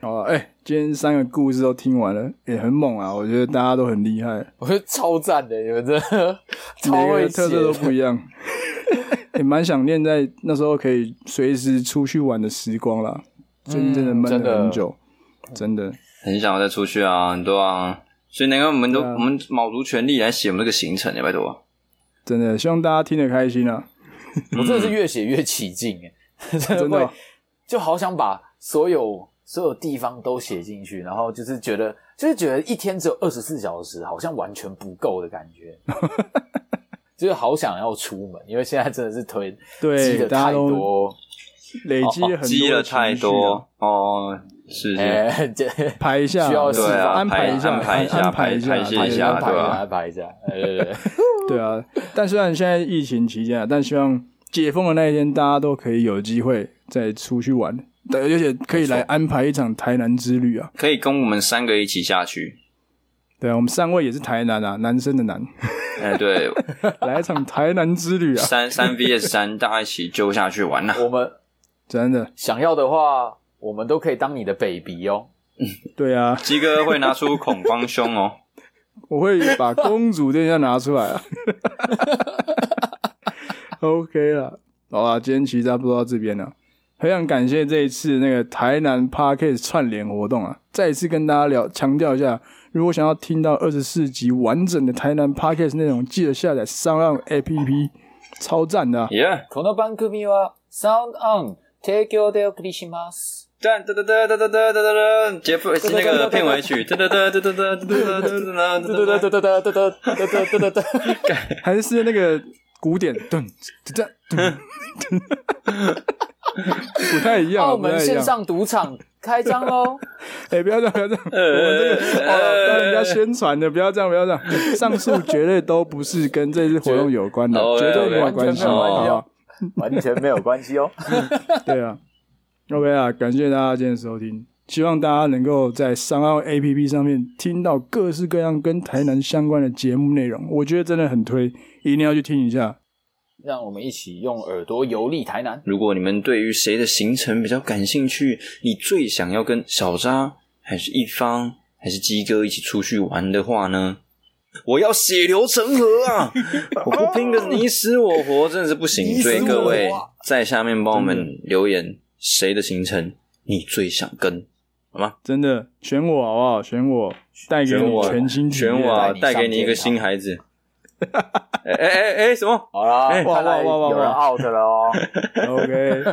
好？好吧，哎、欸，今天三个故事都听完了，也、欸、很猛啊！我觉得大家都很厉害，我觉得超赞的，你们真的，[laughs] 每个特色都不一样，[laughs] 也蛮、欸、想念在那时候可以随时出去玩的时光啦。最近真的闷了很久，真的。真的很想要再出去啊，很多啊，所以那个我们都、啊、我们卯足全力来写我们这个行程，拜托，真的希望大家听得开心啊！我真的是越写越起劲哎，[laughs] 真的就好想把所有所有地方都写进去，然后就是觉得就是觉得一天只有二十四小时，好像完全不够的感觉，[laughs] 就是好想要出门，因为现在真的是推对积的太多，累积很多积了太多哦。是是，[laughs] 排一下，需要对啊，安排一下，安排一下，安排一下，排一下，对吧？安排一下，对对对，[laughs] 对啊。但虽然现在疫情期间啊，但希望解封的那一天，大家都可以有机会再出去玩，对，而且可以来安排一场台南之旅啊，可以跟我们三个一起下去。对啊，我们三位也是台南啊，男生的男。哎，对，[laughs] 来一场台南之旅啊，三三 VS 三，大家一起揪下去玩啊。我们真的想要的话。我们都可以当你的 baby 哦。对啊，鸡哥会拿出孔方兄哦。[laughs] 我会把公主殿下拿出来啊。[laughs] OK 了，好吧，今天其实差不多到这边了。非常感谢这一次那个台南 Podcast 串联活动啊！再一次跟大家聊，强调一下，如果想要听到二十四集完整的台南 Podcast 内容，记得下载 SoundOn APP，超赞的。Yeah，この番组は SoundOn 提供でお送りします。哒哒哒哒哒哒哒哒哒，结束是那个片尾曲。哒[laughs] 哒哒哒哒哒哒哒哒哒哒哒哒哒哒哒哒，还是那个古典，噔噔噔， [laughs] 不太一样。澳门线上赌场开张喽！[laughs] 哎，不要这样，不要这样，[laughs] 我们这个帮人家宣传的，不要这样，不要这样。上述绝对都不是跟这次活动有关的，绝对没有关系哦，完全没有关系哦。对啊。OK 啊，感谢大家今天收听，希望大家能够在 SoundOn APP 上面听到各式各样跟台南相关的节目内容，我觉得真的很推，一定要去听一下。让我们一起用耳朵游历台南。如果你们对于谁的行程比较感兴趣，你最想要跟小扎还是一方还是鸡哥一起出去玩的话呢？[laughs] 我要血流成河啊！[laughs] 我不拼个你死我活，真的是不行。所以各位在下面帮我们留言。谁的行程你最想跟？好吗？真的选我好不好？选我，带给你全新选我，带给你一个新孩子。哎哎哎哎，什么？好啦，哇哇哇哇，有人 out 了哦。[laughs] OK，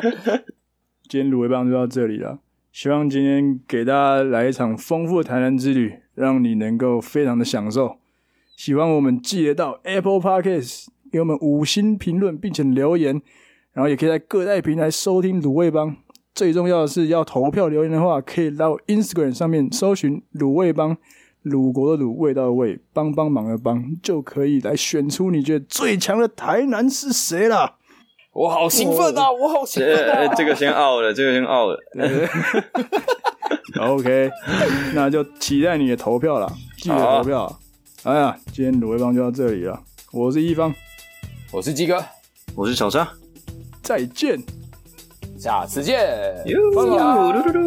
今天卤味帮就到这里了。希望今天给大家来一场丰富的台南之旅，让你能够非常的享受。喜欢我们记得到 Apple Podcast 给我们五星评论，并且留言。然后也可以在各大平台收听卤味帮。最重要的是要投票留言的话，可以到 Instagram 上面搜寻卤味帮，鲁国的鲁，味道的味，帮帮忙的帮，就可以来选出你觉得最强的台南是谁啦。我好兴奋啊！我好兴奋啊！这个先 out 了，这个先 out 了。[laughs] OK，那就期待你的投票了，记得投票。好哎呀，今天鲁味帮就到这里了。我是一方，我是鸡哥，我是小沙。再见，下次见。拜拜。[laughs]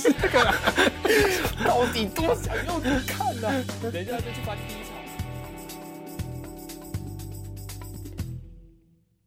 [laughs] [laughs] 到底多想要你看呢？等一下就去翻第一场。